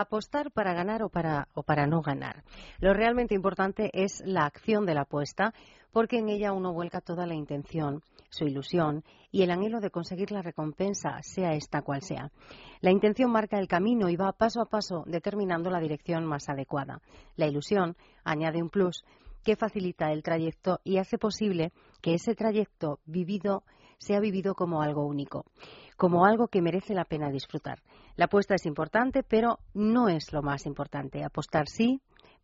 apostar para ganar o para, no ganar. Lo realmente importante es la acción de la apuesta, porque en ella uno vuelca toda la intención, su ilusión y el anhelo de conseguir la recompensa, sea esta cual sea. La intención marca el camino y va paso a paso determinando la dirección más adecuada. La ilusión añade un plus que facilita el trayecto y hace posible que ese trayecto vivido sea vivido como algo único, como algo que merece la pena disfrutar. La apuesta es importante, pero no es lo más importante. Apostar sí,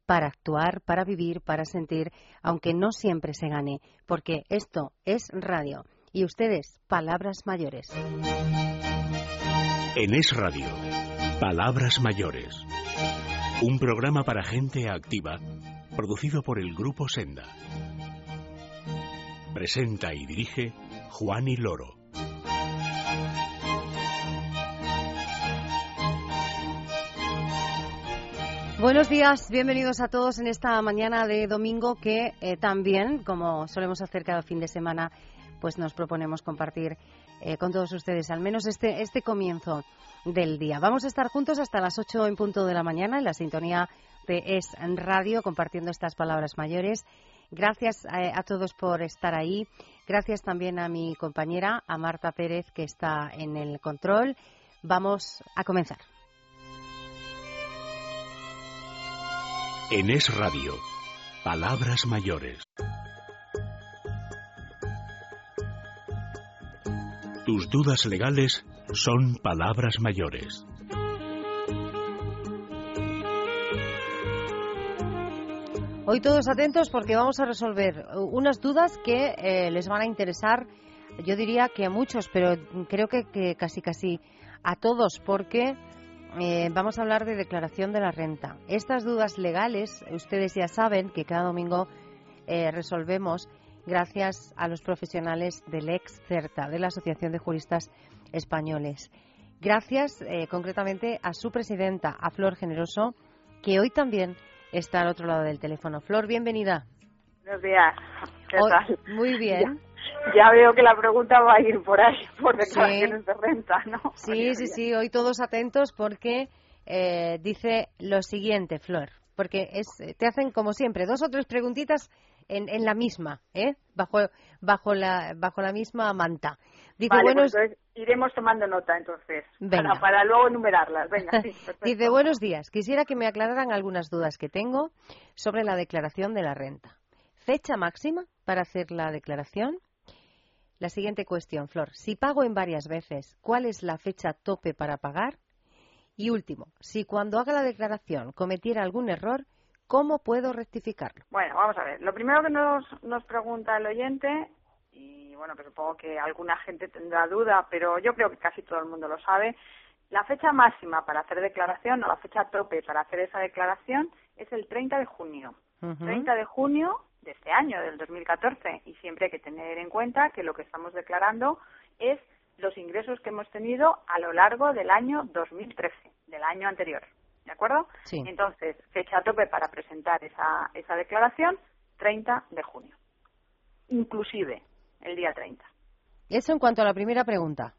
para actuar, para vivir, para sentir, aunque no siempre se gane, porque esto es radio. Y ustedes, palabras mayores. En Es Radio, Palabras Mayores. Un programa para gente activa, producido por el Grupo Senda. Presenta y dirige Juan y Loro. Buenos días, bienvenidos a todos en esta mañana de domingo que eh, también, como solemos hacer cada fin de semana, pues nos proponemos compartir eh, con todos ustedes al menos este, este comienzo del día. Vamos a estar juntos hasta las 8 en punto de la mañana en la sintonía de Es Radio compartiendo estas palabras mayores. Gracias eh, a todos por estar ahí. Gracias también a mi compañera, a Marta Pérez, que está en el control. Vamos a comenzar. En Es Radio, Palabras Mayores. Tus dudas legales son palabras mayores. Hoy todos atentos porque vamos a resolver unas dudas que eh, les van a interesar, yo diría que a muchos, pero creo que, casi casi a todos, porque eh, vamos a hablar de declaración de la renta. Estas dudas legales, ustedes ya saben que cada domingo eh, resolvemos gracias a los profesionales del ex CERTA, de la Asociación de Juristas Españoles. Gracias eh, concretamente a su presidenta, a Flor Generoso, que hoy también está al otro lado del teléfono. Flor, bienvenida. Buenos días. ¿Qué tal? Muy bien. Ya, ya, veo que la pregunta va a ir por ahí, por declaraciones sí. de renta, ¿no? Sí, sí, sí. Hoy todos atentos porque eh, dice lo siguiente, Flor. Porque es, te hacen, como siempre, dos o tres preguntitas en, en la misma, ¿eh? Bajo, bajo, la, bajo la misma manta. Dice, vale, buenos... pues iremos tomando nota entonces, para, para, luego enumerarlas. Venga, sí, Dice, buenos días. Quisiera que me aclararan algunas dudas que tengo sobre la declaración de la renta. ¿Fecha máxima para hacer la declaración? La siguiente cuestión, Flor. Si pago en varias veces, ¿cuál es la fecha tope para pagar? Y último, si cuando haga la declaración cometiera algún error, ¿cómo puedo rectificarlo? Bueno, vamos a ver. Lo primero que nos, nos pregunta el oyente, y bueno, que supongo que alguna gente tendrá duda, pero yo creo que casi todo el mundo lo sabe, la fecha máxima para hacer declaración o la fecha tope para hacer esa declaración es el 30 de junio. Uh -huh. 30 de junio de este año, del 2014, y siempre hay que tener en cuenta que lo que estamos declarando es los ingresos que hemos tenido a lo largo del año 2013, del año anterior. ¿De acuerdo? Sí. Entonces, fecha tope para presentar esa, esa declaración, 30 de junio. Inclusive el día 30. Eso en cuanto a la primera pregunta.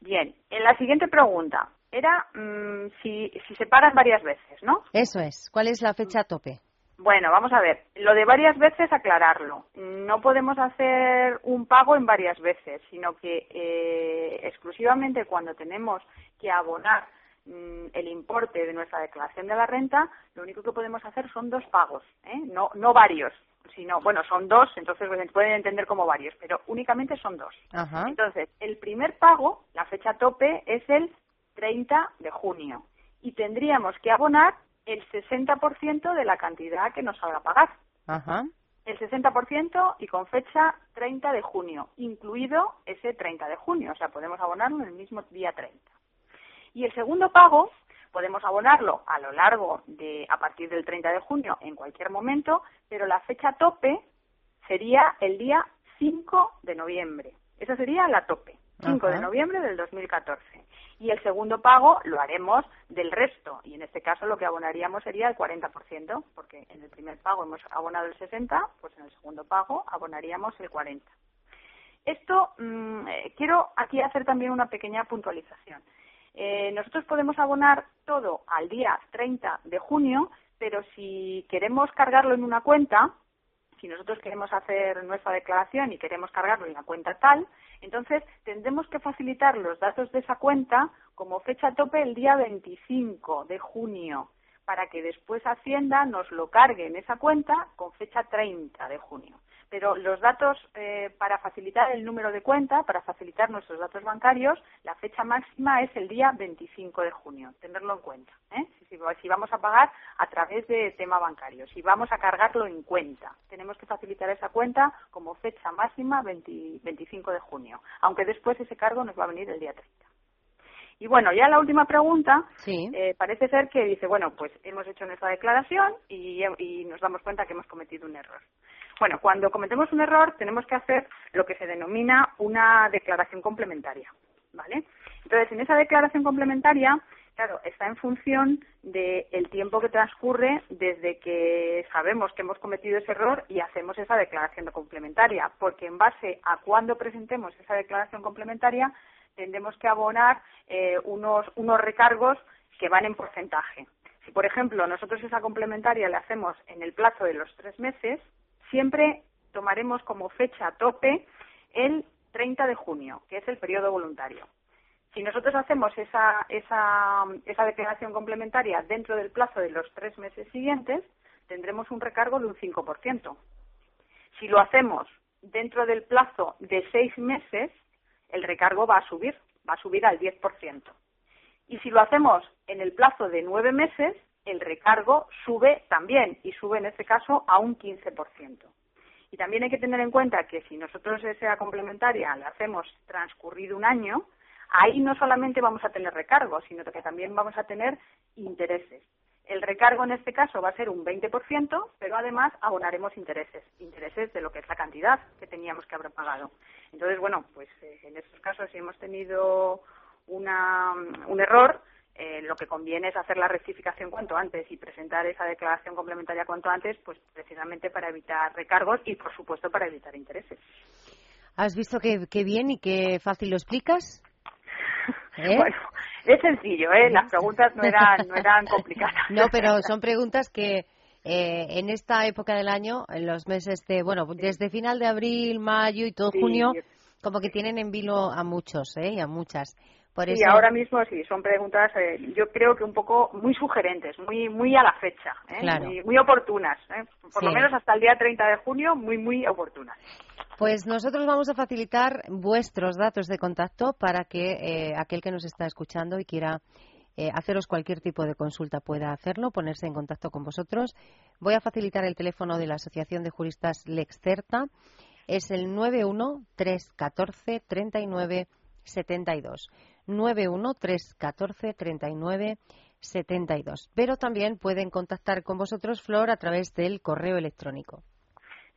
Bien, en la siguiente pregunta era mmm, si, si se pagan varias veces, ¿no? Eso es. ¿Cuál es la fecha tope? Bueno, vamos a ver. Lo de varias veces, aclararlo. No podemos hacer un pago en varias veces, sino que eh, exclusivamente cuando tenemos que abonar el importe de nuestra declaración de la renta, lo único que podemos hacer son dos pagos, ¿eh? no, no varios, sino, bueno, son dos, entonces pues, pueden entender como varios, pero únicamente son dos. Ajá. Entonces, el primer pago, la fecha tope, es el 30 de junio y tendríamos que abonar el 60% de la cantidad que nos haga pagar. Ajá. El 60% y con fecha 30 de junio, incluido ese 30 de junio, o sea, podemos abonarlo en el mismo día 30. Y el segundo pago podemos abonarlo a lo largo de, a partir del 30 de junio, en cualquier momento, pero la fecha tope sería el día 5 de noviembre. Esa sería la tope, 5 Ajá. de noviembre del 2014 y el segundo pago lo haremos del resto y en este caso lo que abonaríamos sería el 40%, porque en el primer pago hemos abonado el 60, pues en el segundo pago abonaríamos el 40. Esto mmm, quiero aquí hacer también una pequeña puntualización. Eh, nosotros podemos abonar todo al día 30 de junio, pero si queremos cargarlo en una cuenta, si nosotros queremos hacer nuestra declaración y queremos cargarlo en la cuenta tal, entonces tendremos que facilitar los datos de esa cuenta como fecha tope el día 25 de junio para que después Hacienda nos lo cargue en esa cuenta con fecha 30 de junio pero los datos eh, para facilitar el número de cuenta, para facilitar nuestros datos bancarios, la fecha máxima es el día 25 de junio, tenerlo en cuenta. ¿eh? Si, vamos a pagar a través de tema bancario, si vamos a cargarlo en cuenta, tenemos que facilitar esa cuenta como fecha máxima 25 de junio, aunque después ese cargo nos va a venir el día 30. Y bueno, ya la última pregunta, eh, parece ser que dice, bueno, pues hemos hecho nuestra declaración y, y, nos damos cuenta que hemos cometido un error. Bueno, cuando cometemos un error tenemos que hacer lo que se denomina una declaración complementaria, ¿vale? Entonces, en esa declaración complementaria, claro, está en función del tiempo que transcurre desde que sabemos que hemos cometido ese error y hacemos esa declaración complementaria, porque en base a cuándo presentemos esa declaración complementaria, tendremos que abonar eh, unos, unos recargos que van en porcentaje. Si, por ejemplo, nosotros esa complementaria la hacemos en el plazo de los tres meses, siempre tomaremos como fecha tope el 30 de junio, que es el periodo voluntario. Si nosotros hacemos esa, esa, esa declaración complementaria dentro del plazo de los tres meses siguientes, tendremos un recargo de un 5%. Si lo hacemos dentro del plazo de seis meses, el recargo va a subir, va a subir al 10%. Y si lo hacemos en el plazo de nueve meses, el recargo sube también y sube en este caso a un 15%. Y también hay que tener en cuenta que si nosotros esa complementaria la hacemos transcurrido un año, ahí no solamente vamos a tener recargos, sino que también vamos a tener intereses. El recargo en este caso va a ser un 20%, pero además abonaremos intereses, intereses de lo que es la cantidad que teníamos que haber pagado. Entonces, bueno, pues eh, en estos casos si hemos tenido una, un error, eh, lo que conviene es hacer la rectificación cuanto antes y presentar esa declaración complementaria cuanto antes, pues precisamente para evitar recargos y, por supuesto, para evitar intereses. ¿Has visto qué, bien y qué fácil lo explicas? ¿Eh? Bueno, es sencillo, ¿eh? Las preguntas no eran, no eran complicadas. No, pero son preguntas que eh, en esta época del año, en los meses de, bueno, desde final de abril, mayo y todo junio, como que tienen en vilo a muchos, ¿eh? Y a muchas. Y ahora mismo sí, son preguntas, eh, yo creo que un poco muy sugerentes, muy muy a la fecha, ¿eh? muy, oportunas. ¿eh? Por lo menos hasta el día 30 de junio, muy, muy oportunas. Pues nosotros vamos a facilitar vuestros datos de contacto para que aquel que nos está escuchando y quiera haceros cualquier tipo de consulta pueda hacerlo, ponerse en contacto con vosotros. Voy a facilitar el teléfono de la Asociación de Juristas Lexcerta. Es el 91 314 39 72. 913143972. Pero también pueden contactar con vosotros, Flor, a través del correo electrónico.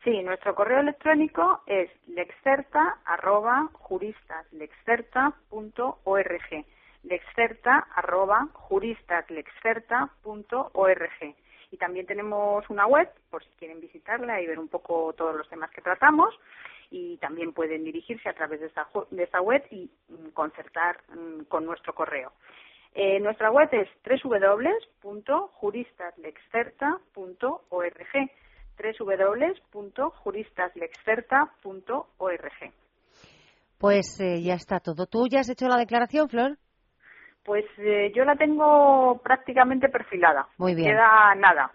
Sí, nuestro correo electrónico es lexerta@juristaslexerta.org. Lexerta@juristaslexerta.org. Y también tenemos una web, por si quieren visitarla y ver un poco todos los temas que tratamos y también pueden dirigirse a través de esta, de esta web y mm, concertar mm, con nuestro correo. Eh, nuestra web es www.juristaslexperta.org www.juristaslexperta.org Pues eh, ya está todo. ¿Tú ya has hecho la declaración, Flor? Pues eh, yo la tengo prácticamente perfilada. Muy bien. Queda nada.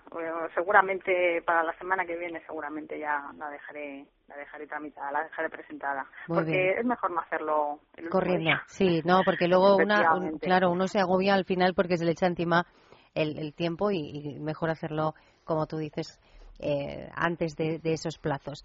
seguramente para la semana que viene seguramente ya la dejaré la dejaré tramitada, la dejaré presentada. porque es mejor no hacerlo corriendo. Sí, no, porque luego una, claro, uno se agobia al final porque se le echa encima el, el tiempo y mejor hacerlo como tú dices eh, antes de, esos plazos.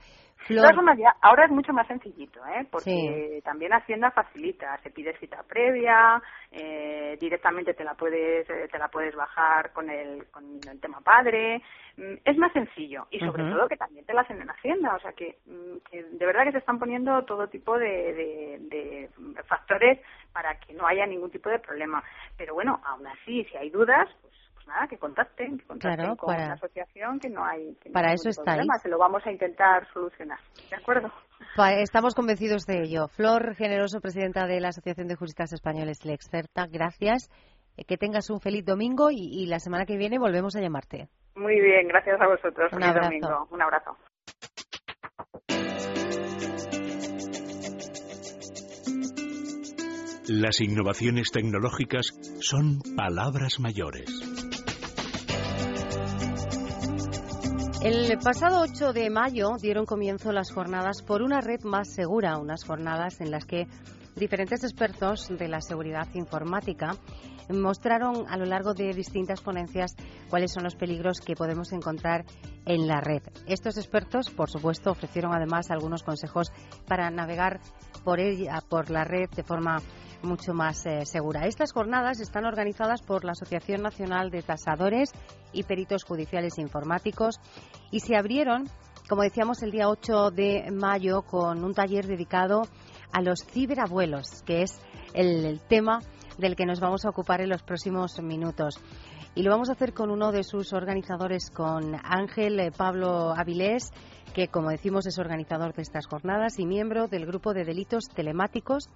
ahora es mucho más sencillito, ¿eh? porque también Hacienda facilita, se pide cita previa, eh, directamente te la puedes eh, te la puedes bajar con el, con el tema padre, mm, es más sencillo y sobre todo que también te la hacen en Hacienda, o sea que, mm, que, de verdad que se están poniendo todo tipo de, de factores para que no haya ningún tipo de problema. Pero bueno, aún así, si hay dudas, pues nada, que contacten, que contacten con la asociación, que no hay para eso está problema, se lo vamos a intentar solucionar. ¿De acuerdo? Estamos convencidos de ello. Flor Generoso, presidenta de la Asociación de Juristas Españoles, la experta, gracias. Eh, que tengas un feliz domingo y, la semana que viene volvemos a llamarte. Muy bien, gracias a vosotros. Un feliz domingo. Un abrazo. Las innovaciones tecnológicas son palabras mayores. El pasado 8 de mayo dieron comienzo las jornadas por una red más segura, unas jornadas en las que diferentes expertos de la seguridad informática mostraron a lo largo de distintas ponencias cuáles son los peligros que podemos encontrar en la red. Estos expertos, por supuesto, ofrecieron además algunos consejos para navegar por ella, por la red de forma mucho más eh, segura. Estas jornadas están organizadas por la Asociación Nacional de Tasadores y Peritos Judiciales Informáticos y se abrieron, como decíamos, el día 8 de mayo con un taller dedicado a los ciberabuelos, que es el tema del que nos vamos a ocupar en los próximos minutos. Y lo vamos a hacer con uno de sus organizadores, con Ángel eh, Pablo Avilés, que, como decimos, es organizador de estas jornadas y miembro del grupo de delitos telemáticos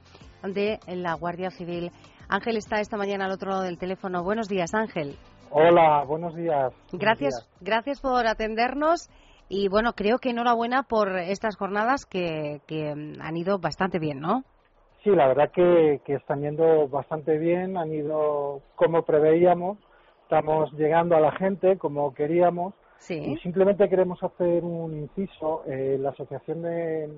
de la Guardia Civil. Ángel está esta mañana al otro lado del teléfono. Buenos días, Ángel. Hola, buenos días. Gracias, gracias por atendernos. Y bueno, creo que enhorabuena por estas jornadas que, que han ido bastante bien, ¿no? Sí, la verdad que, que están yendo bastante bien, han ido como preveíamos, estamos llegando a la gente como queríamos y simplemente queremos hacer un inciso. Eh, la Asociación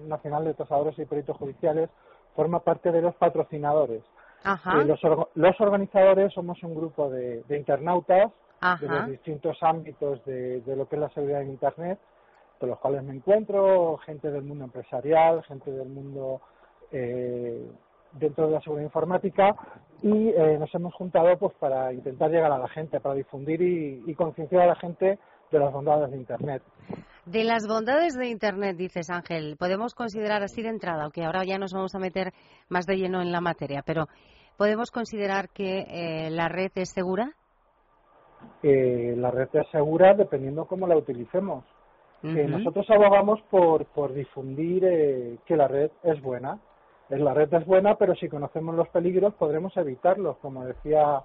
Nacional de Tasadores y Peritos Judiciales forma parte de los patrocinadores. Ajá. Eh, los, los, organizadores somos un grupo de, internautas de los distintos ámbitos de, de, lo que es la seguridad en Internet, de los cuales me encuentro, gente del mundo empresarial, gente del mundo eh, dentro de la seguridad informática y eh, nos hemos juntado pues para intentar llegar a la gente, para difundir y, concienciar a la gente de las bondades de Internet. De las bondades de Internet, dices Ángel, podemos considerar así de entrada, aunque ahora ya nos vamos a meter más de lleno en la materia, pero ¿podemos considerar que eh, la red es segura? la red es segura dependiendo cómo la utilicemos. nosotros abogamos por, por difundir que la red es buena, la red es buena, pero si conocemos los peligros podremos evitarlos. Como decía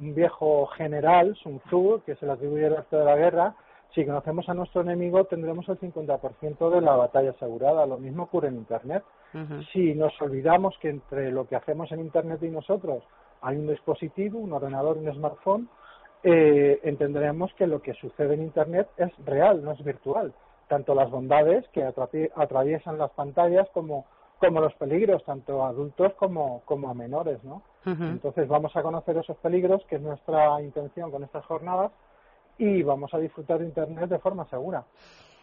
un viejo general, Sun Tzu, que se le atribuye el arte de la guerra, si conocemos a nuestro enemigo tendremos el 50% de la batalla asegurada. Lo mismo ocurre en Internet. Si nos olvidamos que entre lo que hacemos en Internet y nosotros hay un dispositivo, un ordenador, un smartphone, eh, entenderemos que lo que sucede en Internet es real, no es virtual. Tanto las bondades que atraviesan las pantallas como como los peligros, tanto a adultos como, como a menores, ¿no? Entonces vamos a conocer esos peligros, que es nuestra intención con estas jornadas, y vamos a disfrutar de Internet de forma segura.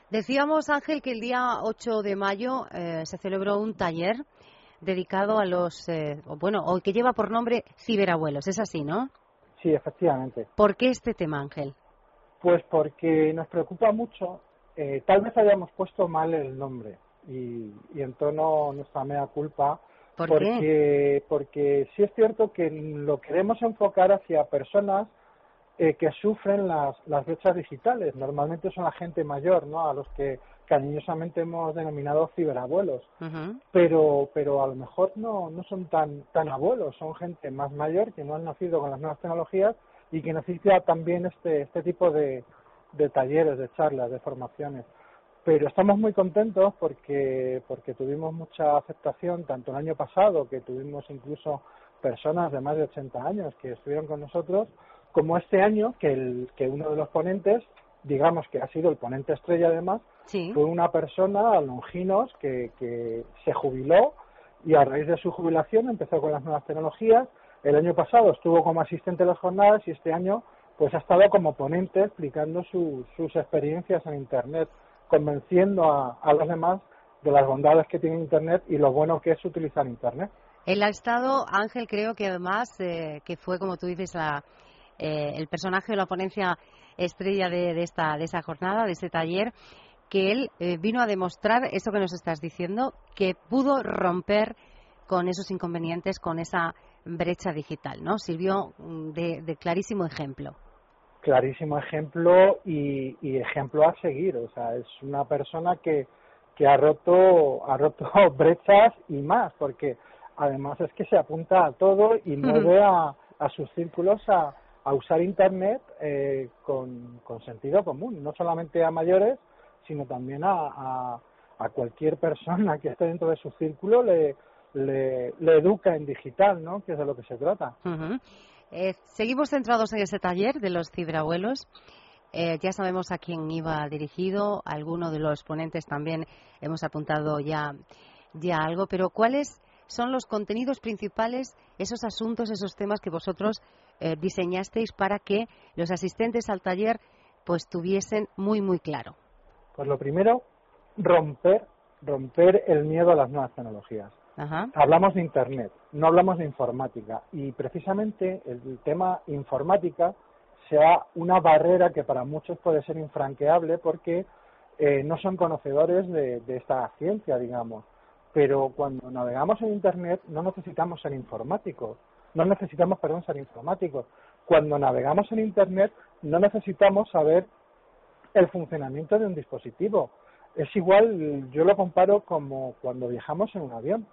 Decíamos, Ángel, que el día 8 de mayo eh, se celebró un taller dedicado a los, eh, bueno, o que lleva por nombre Ciberabuelos, es así, ¿no? Sí, efectivamente. ¿Por qué este tema, Ángel? Pues porque nos preocupa mucho, eh, tal vez hayamos puesto mal el nombre, y, y en tono nuestra mea culpa porque porque sí es cierto que lo queremos enfocar hacia personas eh, que sufren las, las brechas digitales. Normalmente son la gente mayor, ¿no? A los que cariñosamente hemos denominado ciberabuelos. Pero pero a lo mejor no no son tan tan abuelos, son gente más mayor que no han nacido con las nuevas tecnologías y que necesita también este este tipo de de talleres, de charlas, de formaciones pero estamos muy contentos porque porque tuvimos mucha aceptación tanto el año pasado que tuvimos incluso personas de más de 80 años que estuvieron con nosotros como este año que el que uno de los ponentes digamos que ha sido el ponente estrella además fue una persona Longinos que que se jubiló y a raíz de su jubilación empezó con las nuevas tecnologías. El año pasado estuvo como asistente de las jornadas y este año pues ha estado como ponente explicando sus experiencias en internet convenciendo a, los demás de las bondades que tiene Internet y lo bueno que es utilizar Internet. Él ha estado, Ángel, creo que además, eh, que fue, como tú dices, la, eh, el personaje de la ponencia estrella de, de, esta, de esa jornada, de ese taller, que él eh, vino a demostrar eso que nos estás diciendo, que pudo romper con esos inconvenientes, con esa brecha digital, ¿no? Sirvió mm, de clarísimo ejemplo. Clarísimo ejemplo y, y, ejemplo a seguir. O sea, es una persona que, que ha roto, ha roto brechas y más, porque además es que se apunta a todo y mueve a, a sus círculos a, a usar Internet eh, con, con, sentido común, no solamente a mayores, sino también a, a, a, cualquier persona que esté dentro de su círculo, le, le, le educa en digital, ¿no? que es de lo que se trata. Eh, seguimos centrados en ese taller de los ciberabuelos. Eh, ya sabemos a quién iba dirigido, alguno de los ponentes también hemos apuntado ya, ya algo, pero ¿cuáles son los contenidos principales, esos asuntos, esos temas que vosotros eh, diseñasteis para que los asistentes al taller pues tuviesen muy, muy claro? Pues lo primero, romper, romper el miedo a las nuevas tecnologías. Ajá. Hablamos de Internet, no hablamos de informática. Y precisamente el tema informática sea una barrera que para muchos puede ser infranqueable porque eh, no son conocedores de, de, esta ciencia, digamos. Pero cuando navegamos en Internet no necesitamos ser informáticos, no necesitamos, perdón, ser informáticos. Cuando navegamos en Internet no necesitamos saber el funcionamiento de un dispositivo. Es igual, yo lo comparo como cuando viajamos en un avión.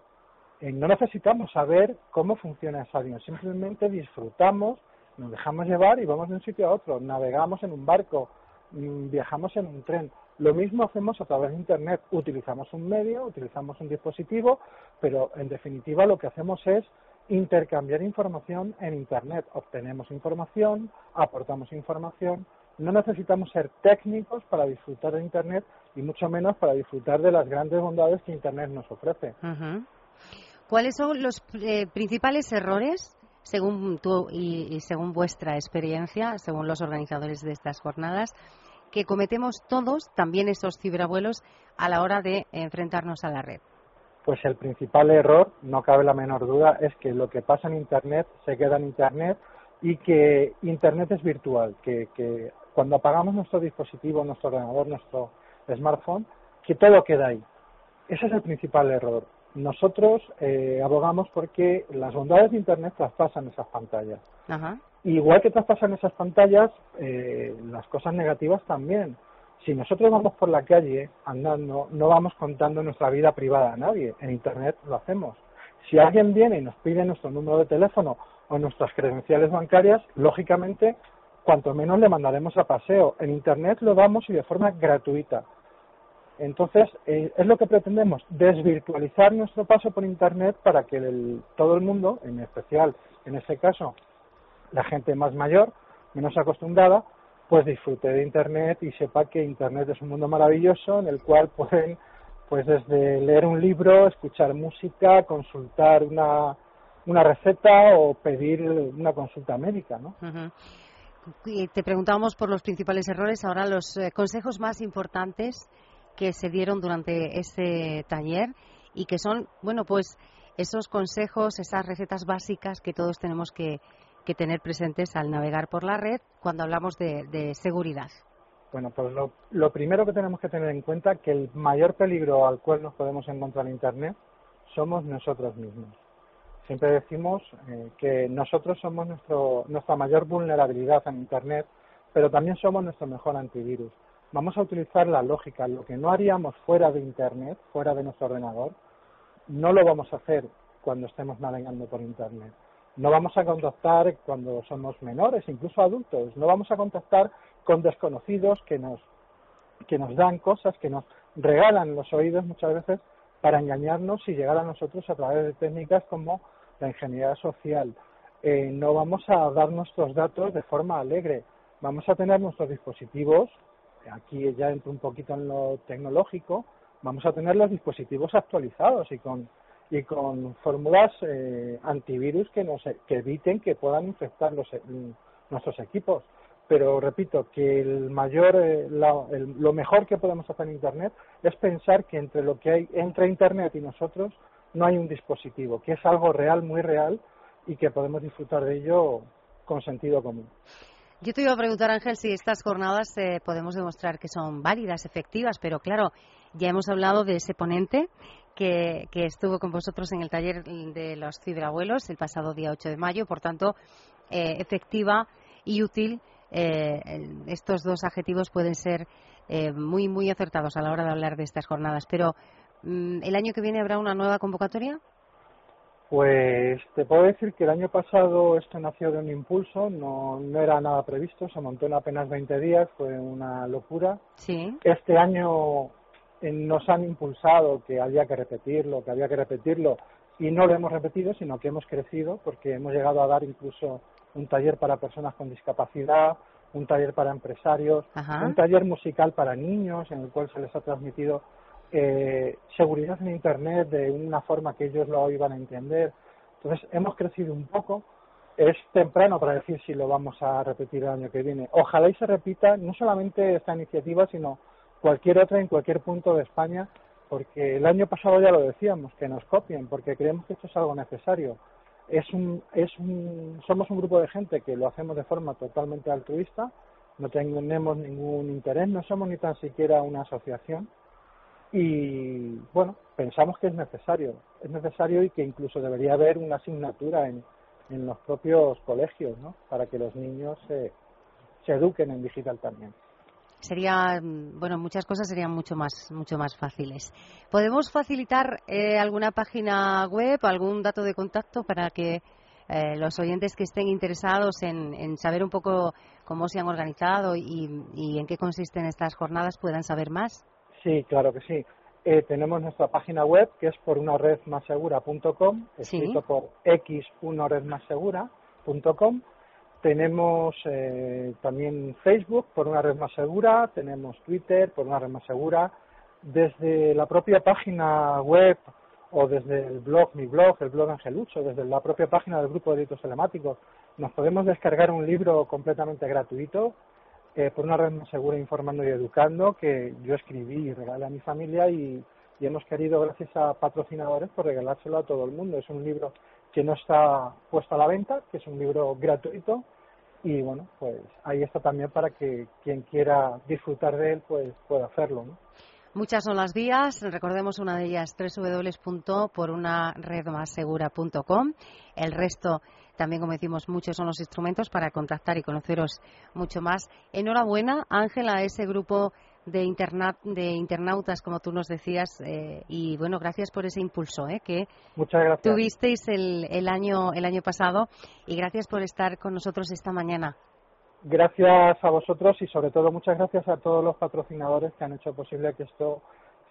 Eh, no necesitamos saber cómo funciona ese avión, simplemente disfrutamos nos dejamos llevar y vamos de un sitio a otro, navegamos en un barco, mm, viajamos en un tren. Lo mismo hacemos a través de Internet, utilizamos un medio, utilizamos un dispositivo, pero en definitiva lo que hacemos es intercambiar información en Internet. Obtenemos información, aportamos información, no necesitamos ser técnicos para disfrutar de Internet y mucho menos para disfrutar de las grandes bondades que Internet nos ofrece. ¿Cuáles son los eh, principales errores según tú y, y, según vuestra experiencia, según los organizadores de estas jornadas, que cometemos todos, también esos ciberabuelos, a la hora de enfrentarnos a la red? Pues el principal error, no cabe la menor duda, es que lo que pasa en Internet se queda en Internet y que Internet es virtual, que, que cuando apagamos nuestro dispositivo, nuestro ordenador, nuestro smartphone, que todo queda ahí. Ese es el principal error nosotros eh, abogamos porque las bondades de Internet traspasan esas pantallas. Ajá. Igual que traspasan esas pantallas, eh, las cosas negativas también. Si nosotros vamos por la calle andando, no vamos contando nuestra vida privada a nadie. En Internet lo hacemos. Si alguien viene y nos pide nuestro número de teléfono o nuestras credenciales bancarias, lógicamente, cuanto menos le mandaremos a paseo. En Internet lo damos y de forma gratuita. Entonces, eh, es lo que pretendemos, desvirtualizar nuestro paso por Internet para que el, todo el mundo, en especial, en este caso, la gente más mayor, menos acostumbrada, pues disfrute de Internet y sepa que Internet es un mundo maravilloso en el cual pueden, pues desde leer un libro, escuchar música, consultar una, una receta o pedir una consulta médica, ¿no? Uh. Te preguntábamos por los principales errores, ahora los eh, consejos más importantes que se dieron durante este taller y que son, bueno, pues esos consejos, esas recetas básicas que todos tenemos que, que tener presentes al navegar por la red cuando hablamos de, seguridad. Bueno, pues lo, primero que tenemos que tener en cuenta que el mayor peligro al cual nos podemos encontrar en Internet somos nosotros mismos. Siempre decimos eh, que nosotros somos nuestro, nuestra mayor vulnerabilidad en Internet, pero también somos nuestro mejor antivirus vamos a utilizar la lógica. Lo que no haríamos fuera de Internet, fuera de nuestro ordenador, no lo vamos a hacer cuando estemos navegando por Internet. No vamos a contactar cuando somos menores, incluso adultos. No vamos a contactar con desconocidos que nos, que nos dan cosas, que nos regalan los oídos muchas veces para engañarnos y llegar a nosotros a través de técnicas como la ingeniería social. Eh, no vamos a dar nuestros datos de forma alegre. Vamos a tener nuestros dispositivos aquí ya entro un poquito en lo tecnológico, vamos a tener los dispositivos actualizados y con y con fórmulas eh, antivirus que nos que eviten que puedan infectar los, nuestros equipos. Pero repito que el mayor eh, la, el, lo mejor que podemos hacer en Internet es pensar que entre lo que hay entre Internet y nosotros no hay un dispositivo, que es algo real, muy real y que podemos disfrutar de ello con sentido común. Yo te iba a preguntar, Ángel, si estas jornadas eh, podemos demostrar que son válidas, efectivas, pero claro, ya hemos hablado de ese ponente que, que, estuvo con vosotros en el taller de los ciberabuelos el pasado día 8 de mayo, por tanto, eh, efectiva y útil eh, estos dos adjetivos pueden ser eh, muy, muy acertados a la hora de hablar de estas jornadas. Pero, mm, ¿el año que viene habrá una nueva convocatoria? Pues te puedo decir que el año pasado esto nació de un impulso, no, no era nada previsto, se montó en apenas 20 días, fue una locura. Sí. Este año eh, nos han impulsado que había que repetirlo, que había que repetirlo, y no lo hemos repetido, sino que hemos crecido porque hemos llegado a dar incluso un taller para personas con discapacidad, un taller para empresarios, un taller musical para niños en el cual se les ha transmitido eh, seguridad en Internet de una forma que ellos lo iban a entender. Entonces, hemos crecido un poco. Es temprano para decir si lo vamos a repetir el año que viene. Ojalá y se repita no solamente esta iniciativa, sino cualquier otra en cualquier punto de España, porque el año pasado ya lo decíamos, que nos copien, porque creemos que esto es algo necesario es un, es un, somos un grupo de gente que lo hacemos de forma totalmente altruista, no tenemos ningún interés, no somos ni tan siquiera una asociación y bueno, pensamos que es necesario, es necesario y que incluso debería haber una asignatura en, en los propios colegios, ¿no? Para que los niños se, se eduquen en digital también. Sería bueno muchas cosas serían mucho más mucho más fáciles. Podemos facilitar eh, alguna página web algún dato de contacto para que eh, los oyentes que estén interesados en, saber un poco cómo se han organizado y, en qué consisten estas jornadas puedan saber más sí claro que sí. Eh, tenemos nuestra página web que es por una red más segura.com escrito por x una red más segura.com tenemos eh, también Facebook por una red más segura, tenemos Twitter por una red más segura. Desde la propia página web o desde el blog, mi blog, el blog Angelucho, desde la propia página del grupo de delitos telemáticos, nos podemos descargar un libro completamente gratuito eh, por una red más segura informando y educando que yo escribí y regalé a mi familia y, y hemos querido, gracias a patrocinadores, pues regalárselo a todo el mundo. Es un libro que no está puesto a la venta, que es un libro gratuito y bueno, pues ahí está también para que quien quiera disfrutar de él pues pueda hacerlo. ¿no? Muchas son las vías, recordemos una de ellas www.porunaredmasegura.com. El resto, también como decimos, muchos son los instrumentos para contactar y conoceros mucho más. Enhorabuena, Ángela, a ese grupo de, interna de internautas, como tú nos decías, eh, y bueno, gracias por ese impulso eh, que tuvisteis el, el, año, el año pasado y gracias por estar con nosotros esta mañana. Gracias a vosotros y sobre todo muchas gracias a todos los patrocinadores que han hecho posible que esto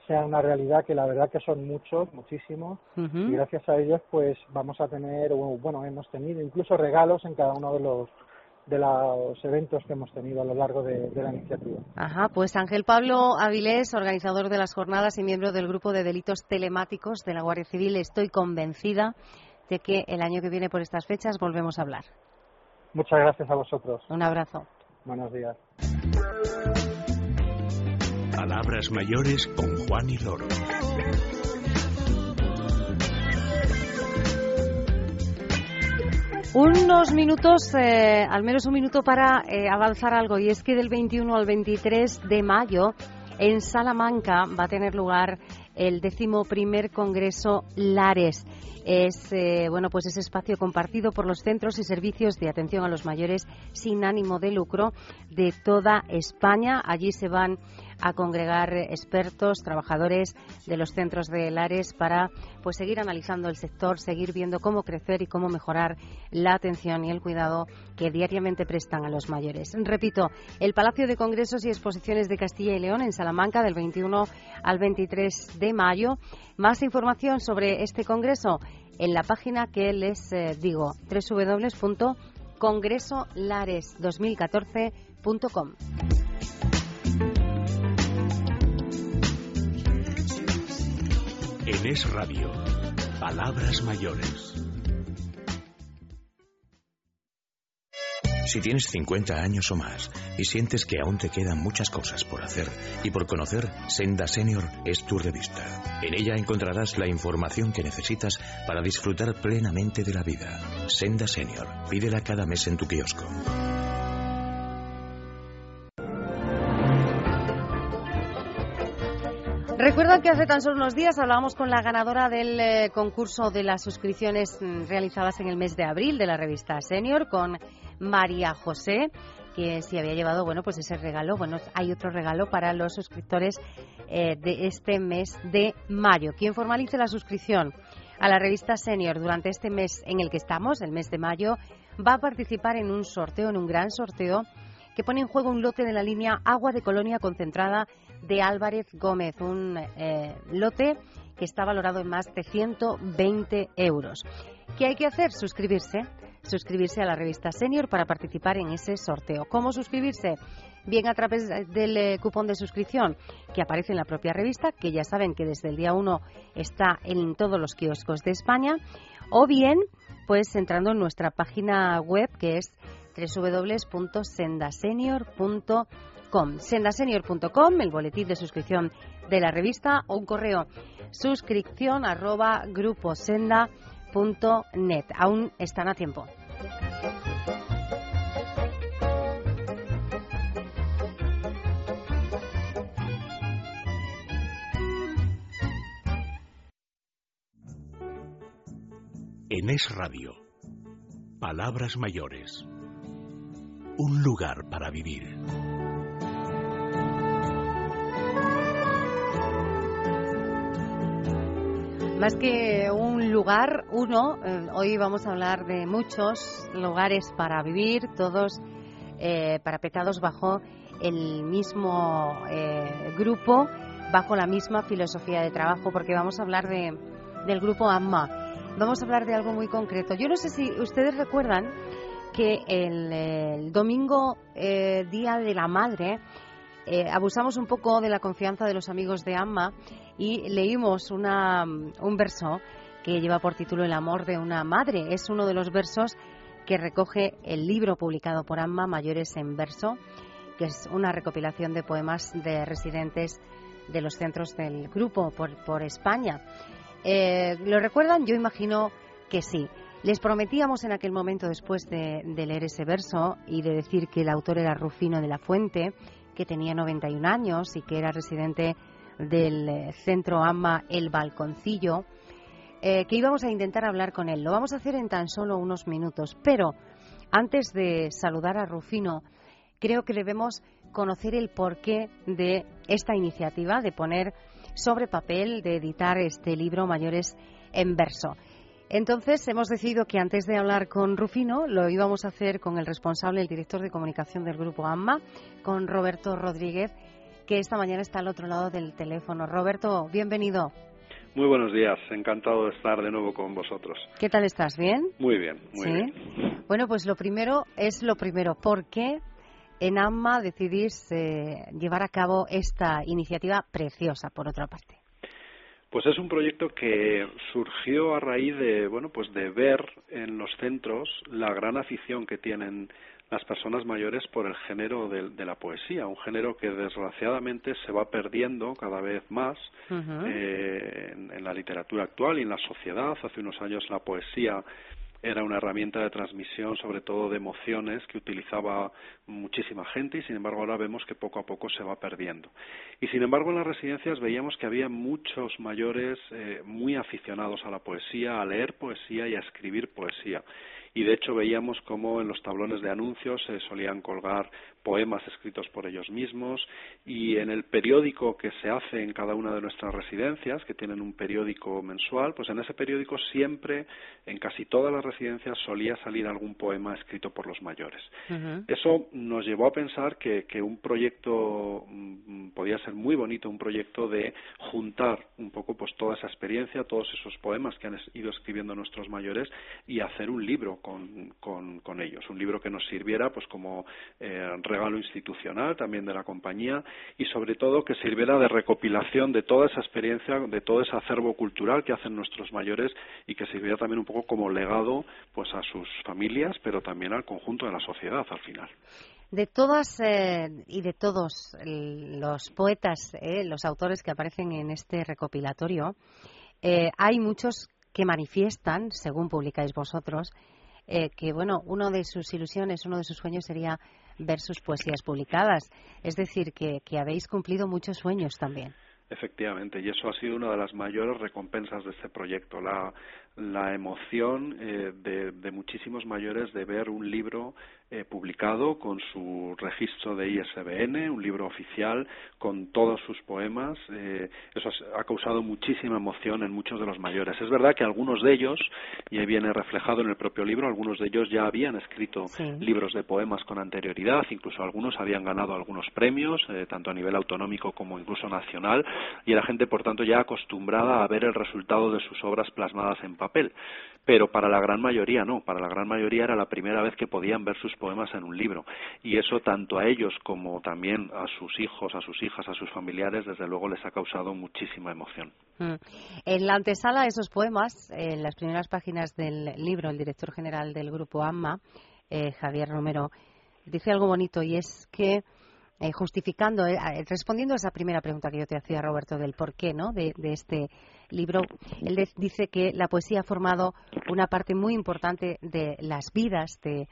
sea una realidad que la verdad que son muchos, muchísimos, y gracias a ellos pues vamos a tener, bueno, hemos tenido incluso regalos en cada uno de los de los eventos que hemos tenido a lo largo de, la iniciativa. Ajá, pues Ángel Pablo Avilés, organizador de las jornadas y miembro del grupo de delitos telemáticos de la Guardia Civil, estoy convencida de que el año que viene por estas fechas volvemos a hablar. Muchas gracias a vosotros. Un abrazo. Buenos días. Palabras mayores con Juan y Loro. Unos minutos, eh, al menos un minuto para eh, avanzar algo, y es que del 21 al 23 de mayo en Salamanca va a tener lugar el décimo primer Congreso Lares. Es eh, bueno pues ese espacio compartido por los centros y servicios de atención a los mayores sin ánimo de lucro de toda España. Allí se van a congregar expertos, trabajadores de los centros de Lares para pues seguir analizando el sector, seguir viendo cómo crecer y cómo mejorar la atención y el cuidado que diariamente prestan a los mayores. Repito, el Palacio de Congresos y Exposiciones de Castilla y León en Salamanca del 21 al 23 de mayo. Más información sobre este congreso en la página que les eh, digo www.congresolares2014.com. En Es Radio, Palabras Mayores. Si tienes 50 años o más y sientes que aún te quedan muchas cosas por hacer y por conocer, Senda Senior es tu revista. En ella encontrarás la información que necesitas para disfrutar plenamente de la vida. Senda Senior, pídela cada mes en tu kiosco. Recuerda que hace tan solo unos días hablábamos con la ganadora del eh, concurso de las suscripciones mm, realizadas en el mes de abril de la revista Senior, con María José, que si había llevado, bueno, pues ese regalo. Bueno, hay otro regalo para los suscriptores eh, de este mes de mayo. Quien formalice la suscripción a la revista Senior durante este mes en el que estamos, el mes de mayo, va a participar en un sorteo, en un gran sorteo que pone en juego un lote de la línea Agua de Colonia concentrada de Álvarez Gómez, un eh, lote que está valorado en más de 120 euros. ¿Qué hay que hacer? Suscribirse. Suscribirse a la revista Senior para participar en ese sorteo. ¿Cómo suscribirse? Bien a través del eh, cupón de suscripción que aparece en la propia revista, que ya saben que desde el día 1 está en todos los kioscos de España, o bien pues entrando en nuestra página web que es www.sendasenior.com. Sendasenior.com, el boletín de suscripción de la revista, o un correo suscripción arroba gruposenda.net. Aún están a tiempo. En Es Radio, Palabras Mayores. Un lugar para vivir. Más que un lugar, uno, eh, hoy vamos a hablar de muchos lugares para vivir, todos eh, parapetados bajo el mismo eh, grupo, bajo la misma filosofía de trabajo, porque vamos a hablar de, del grupo AMMA. Vamos a hablar de algo muy concreto. Yo no sé si ustedes recuerdan que el, el domingo, Día de la Madre, abusamos un poco de la confianza de los amigos de AMMA y leímos una, un verso que lleva por título El amor de una madre. Es uno de los versos que recoge el libro publicado por AMMA, Mayores en Verso, que es una recopilación de poemas de residentes de los centros del grupo por, España. Eh, ¿Lo recuerdan? Yo imagino que sí. Les prometíamos en aquel momento, después de, de, leer ese verso y de decir que el autor era Rufino de la Fuente, que tenía 91 años y que era residente del eh, centro AMA El Balconcillo, eh, que íbamos a intentar hablar con él. Lo vamos a hacer en tan solo unos minutos, pero antes de saludar a Rufino, creo que debemos conocer el porqué de esta iniciativa de poner sobre papel, de editar este libro Mayores en Verso. Entonces hemos decidido que antes de hablar con Rufino lo íbamos a hacer con el responsable, el director de comunicación del grupo AMMA, con Roberto Rodríguez, que esta mañana está al otro lado del teléfono. Roberto, bienvenido. Muy buenos días, encantado de estar de nuevo con vosotros. ¿Qué tal estás? ¿Bien? Muy bien, muy ¿Sí? bien. Bueno, pues lo primero es lo primero. ¿Por qué en AMMA decidís eh, llevar a cabo esta iniciativa preciosa, por otra parte? Pues es un proyecto que surgió a raíz de, bueno, pues de ver en los centros la gran afición que tienen las personas mayores por el género de, de, la poesía, un género que desgraciadamente se va perdiendo cada vez más uh -huh. eh, en, en, la literatura actual y en la sociedad. Hace unos años la poesía era una herramienta de transmisión sobre todo de emociones que utilizaba muchísima gente y sin embargo ahora vemos que poco a poco se va perdiendo. Y sin embargo en las residencias veíamos que había muchos mayores eh, muy aficionados a la poesía, a leer poesía y a escribir poesía y de hecho veíamos cómo en los tablones de anuncios se solían colgar poemas escritos por ellos mismos y en el periódico que se hace en cada una de nuestras residencias, que tienen un periódico mensual, pues en ese periódico siempre, en casi todas las residencias, solía salir algún poema escrito por los mayores. Uh -huh. Eso nos llevó a pensar que, que un proyecto mmm, podía ser muy bonito, un proyecto de juntar un poco pues toda esa experiencia, todos esos poemas que han ido escribiendo nuestros mayores y hacer un libro con, con, con ellos, un libro que nos sirviera pues como eh, regalo institucional también de la compañía y sobre todo que sirviera de recopilación de toda esa experiencia, de todo ese acervo cultural que hacen nuestros mayores y que sirviera también un poco como legado pues a sus familias, pero también al conjunto de la sociedad al final. De todas eh, y de todos los poetas, eh, los autores que aparecen en este recopilatorio, eh, hay muchos que manifiestan, según publicáis vosotros, eh, que bueno, uno de sus ilusiones, uno de sus sueños sería ver sus poesías publicadas. Es decir, que, que habéis cumplido muchos sueños también. Efectivamente, y eso ha sido una de las mayores recompensas de este proyecto, la, la emoción eh, de, de, muchísimos mayores de ver un libro eh, publicado con su registro de ISBN, un libro oficial con todos sus poemas. Eh, eso ha causado muchísima emoción en muchos de los mayores. Es verdad que algunos de ellos, y ahí viene reflejado en el propio libro, algunos de ellos ya habían escrito libros de poemas con anterioridad, incluso algunos habían ganado algunos premios, eh, tanto a nivel autonómico como incluso nacional, y era gente, por tanto, ya acostumbrada a ver el resultado de sus obras plasmadas en pero para la gran mayoría no, para la gran mayoría era la primera vez que podían ver sus poemas en un libro y eso tanto a ellos como también a sus hijos, a sus hijas, a sus familiares, desde luego les ha causado muchísima emoción. Mm. En la antesala de esos poemas, en las primeras páginas del libro, el director general del grupo AMMA, eh, Javier Romero, dice algo bonito y es que eh, justificando, eh, respondiendo a esa primera pregunta que yo te hacía, Roberto, del por qué ¿no? de, este libro, él dice que la poesía ha formado una parte muy importante de las vidas de,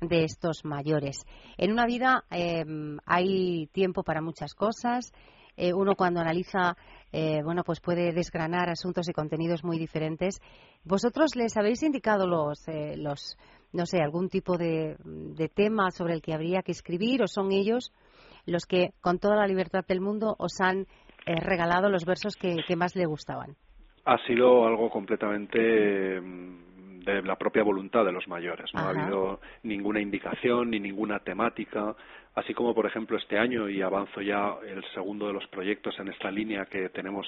de estos mayores. En una vida em, hay tiempo para muchas cosas. Eh, uno cuando analiza, bueno, pues puede desgranar asuntos y contenidos muy diferentes. ¿Vosotros les habéis indicado los, los no sé, algún tipo de, de tema sobre el que habría que escribir o son ellos los que con toda la libertad del mundo os han eh, regalado los versos que, más le gustaban. Ha sido algo completamente mm, de la propia voluntad de los mayores. No ha habido ninguna indicación ni ninguna temática así como por ejemplo este año y avanzo ya el segundo de los proyectos en esta línea que tenemos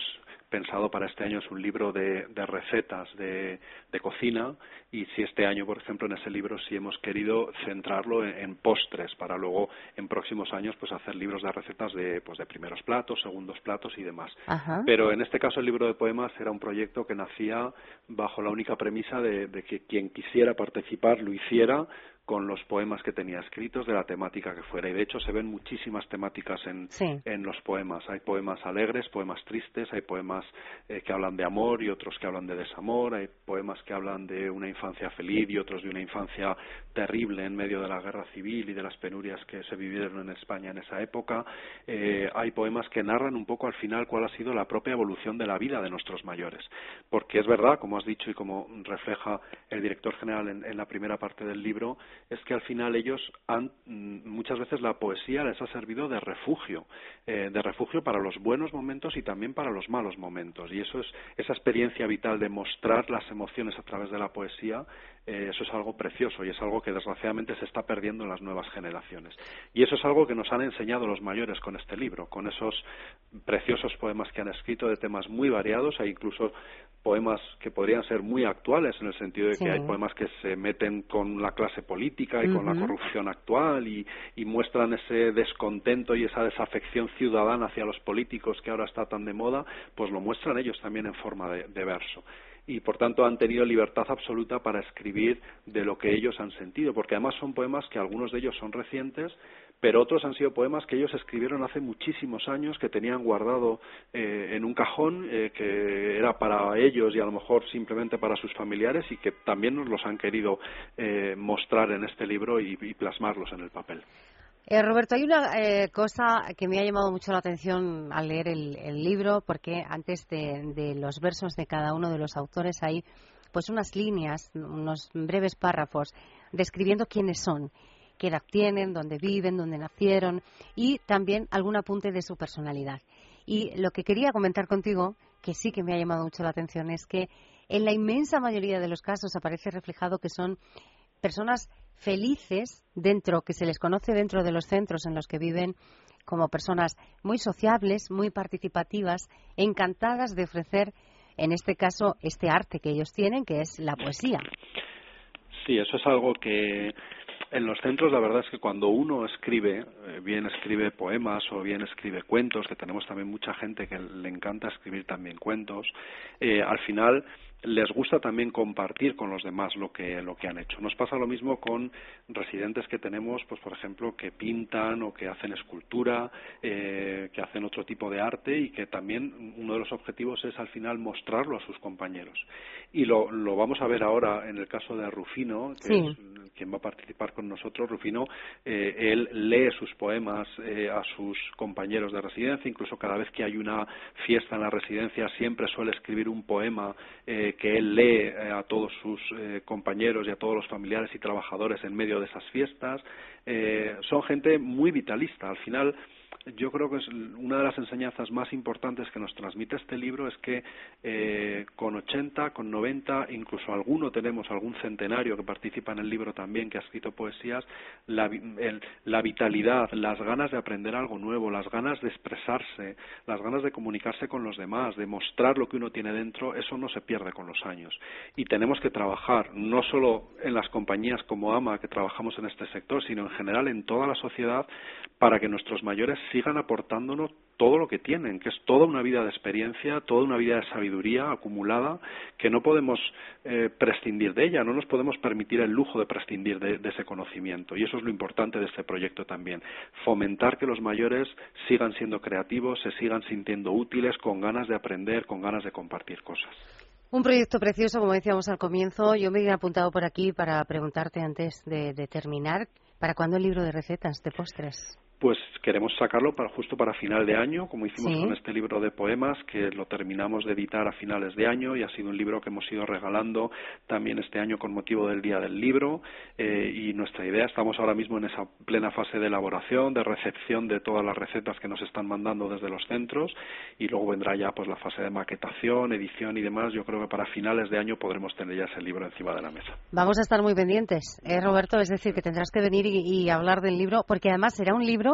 pensado para este año es un libro de, recetas de, cocina. Y si este año por ejemplo en ese libro sí hemos querido centrarlo en, postres para luego en próximos años pues hacer libros de recetas de pues de primeros platos segundos platos y demás. Pero en este caso el libro de poemas era un proyecto que nacía bajo la única premisa de que quien quisiera participar lo hiciera con los poemas que tenía escritos de la temática que fuera. Y de hecho se ven muchísimas temáticas en, en los poemas. Hay poemas alegres, poemas tristes, hay poemas eh, que hablan de amor y otros que hablan de desamor, hay poemas que hablan de una infancia feliz y otros de una infancia terrible en medio de la guerra civil y de las penurias que se vivieron en España en esa época. Eh, hay poemas que narran un poco al final cuál ha sido la propia evolución de la vida de nuestros mayores. Porque es verdad, como has dicho y como refleja el director general en la primera parte del libro, es que al final ellos han, mm, muchas veces la poesía les ha servido de refugio, eh, de refugio para los buenos momentos y también para los malos momentos. Y eso es esa experiencia vital de mostrar las emociones a través de la poesía, eh, eso es algo precioso y es algo que desgraciadamente se está perdiendo en las nuevas generaciones. Y eso es algo que nos han enseñado los mayores con este libro, con esos preciosos poemas que han escrito de temas muy variados e incluso poemas que podrían ser muy actuales en el sentido de que hay poemas que se meten con la clase política y con la corrupción actual y, muestran ese descontento y esa desafección ciudadana hacia los políticos que ahora está tan de moda, pues lo muestran ellos también en forma de verso y por tanto han tenido libertad absoluta para escribir de lo que ellos han sentido, porque además son poemas que algunos de ellos son recientes, pero otros han sido poemas que ellos escribieron hace muchísimos años, que tenían guardado eh, en un cajón, eh, que era para ellos y a lo mejor simplemente para sus familiares y que también nos los han querido eh, mostrar en este libro y plasmarlos en el papel. Eh, Roberto, hay una eh, cosa que me ha llamado mucho la atención al leer el, libro, porque antes de, los versos de cada uno de los autores hay pues unas líneas, unos breves párrafos describiendo quiénes son, qué edad tienen, dónde viven, dónde nacieron y también algún apunte de su personalidad. Y lo que quería comentar contigo, que sí que me ha llamado mucho la atención, es que en la inmensa mayoría de los casos aparece reflejado que son personas felices dentro, que se les conoce dentro de los centros en los que viven como personas muy sociables, muy participativas, encantadas de ofrecer, en este caso, este arte que ellos tienen, que es la poesía. Sí, eso es algo que en los centros la verdad es que cuando uno escribe, eh, bien escribe poemas o bien escribe cuentos, que tenemos también mucha gente que le encanta escribir también cuentos, eh, al final les gusta también compartir con los demás lo que lo que han hecho. Nos pasa lo mismo con residentes que tenemos, pues por ejemplo, que pintan o que hacen escultura, eh, que hacen otro tipo de arte y que también uno de los objetivos es al final mostrarlo a sus compañeros. Y lo, lo vamos a ver ahora en el caso de Rufino, que es quien va a participar con nosotros, Rufino, eh, él lee sus poemas eh, a sus compañeros de residencia, incluso cada vez que hay una fiesta en la residencia siempre suele escribir un poema que él lee a todos sus compañeros y a todos los familiares y trabajadores en medio de esas fiestas. son gente muy vitalista. Al final, yo creo que es una de las enseñanzas más importantes que nos transmite este libro es que eh, con 80, con 90, incluso alguno tenemos, algún centenario que participa en el libro también, que ha escrito poesías, la, la vitalidad, las ganas de aprender algo nuevo, las ganas de expresarse, las ganas de comunicarse con los demás, de mostrar lo que uno tiene dentro, eso no se pierde con los años. Y tenemos que trabajar, no solo en las compañías como AMA, que trabajamos en este sector, sino en general en toda la sociedad, para que nuestros mayores sigan aportándonos todo lo que tienen, que es toda una vida de experiencia, toda una vida de sabiduría acumulada, que no podemos eh, prescindir de ella, no nos podemos permitir el lujo de prescindir de, ese conocimiento. Y eso es lo importante de este proyecto también, fomentar que los mayores sigan siendo creativos, se sigan sintiendo útiles, con ganas de aprender, con ganas de compartir cosas. Un proyecto precioso, como decíamos al comienzo. Yo me he apuntado por aquí para preguntarte antes de, de terminar, ¿para cuándo el libro de recetas de postres? Pues queremos sacarlo para justo para final de año, como hicimos con este libro de poemas, que lo terminamos de editar a finales de año y ha sido un libro que hemos ido regalando también este año con motivo del Día del Libro. Eh, y nuestra idea, estamos ahora mismo en esa plena fase de elaboración, de recepción de todas las recetas que nos están mandando desde los centros y luego vendrá ya pues la fase de maquetación, edición y demás. Yo creo que para finales de año podremos tener ya ese libro encima de la mesa. Vamos a estar muy pendientes, ¿eh, Roberto, es decir, que tendrás que venir y hablar del libro, porque además será un libro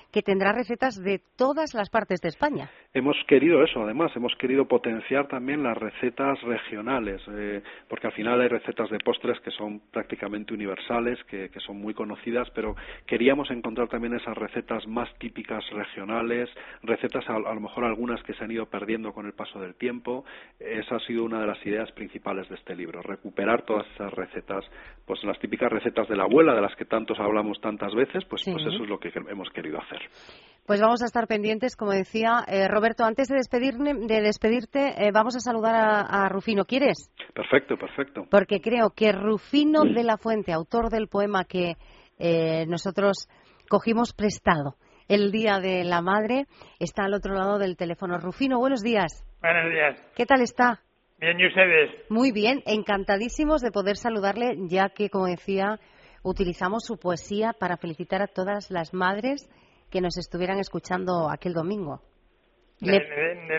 que tendrá recetas de todas las partes de España. Hemos querido eso, además, hemos querido potenciar también las recetas regionales, eh, porque al final hay recetas de postres que son prácticamente universales, que, son muy conocidas, pero queríamos encontrar también esas recetas más típicas regionales, recetas a, lo mejor algunas que se han ido perdiendo con el paso del tiempo. Esa ha sido una de las ideas principales de este libro, recuperar todas esas recetas, pues las típicas recetas de la abuela, de las que tantos hablamos tantas veces, pues, pues eso es lo que hemos querido hacer. Pues vamos a estar pendientes, como decía eh, Roberto. Antes de, de despedirte, eh, vamos a saludar a, Rufino. ¿Quieres? Perfecto, perfecto. Porque creo que Rufino de la Fuente, autor del poema que eh, nosotros cogimos prestado el Día de la Madre, está al otro lado del teléfono. Rufino, buenos días. Buenos días. ¿Qué tal está? Bien, ¿y ustedes? Muy bien, encantadísimos de poder saludarle, ya que, como decía, utilizamos su poesía para felicitar a todas las madres que nos estuvieran escuchando aquel domingo. De,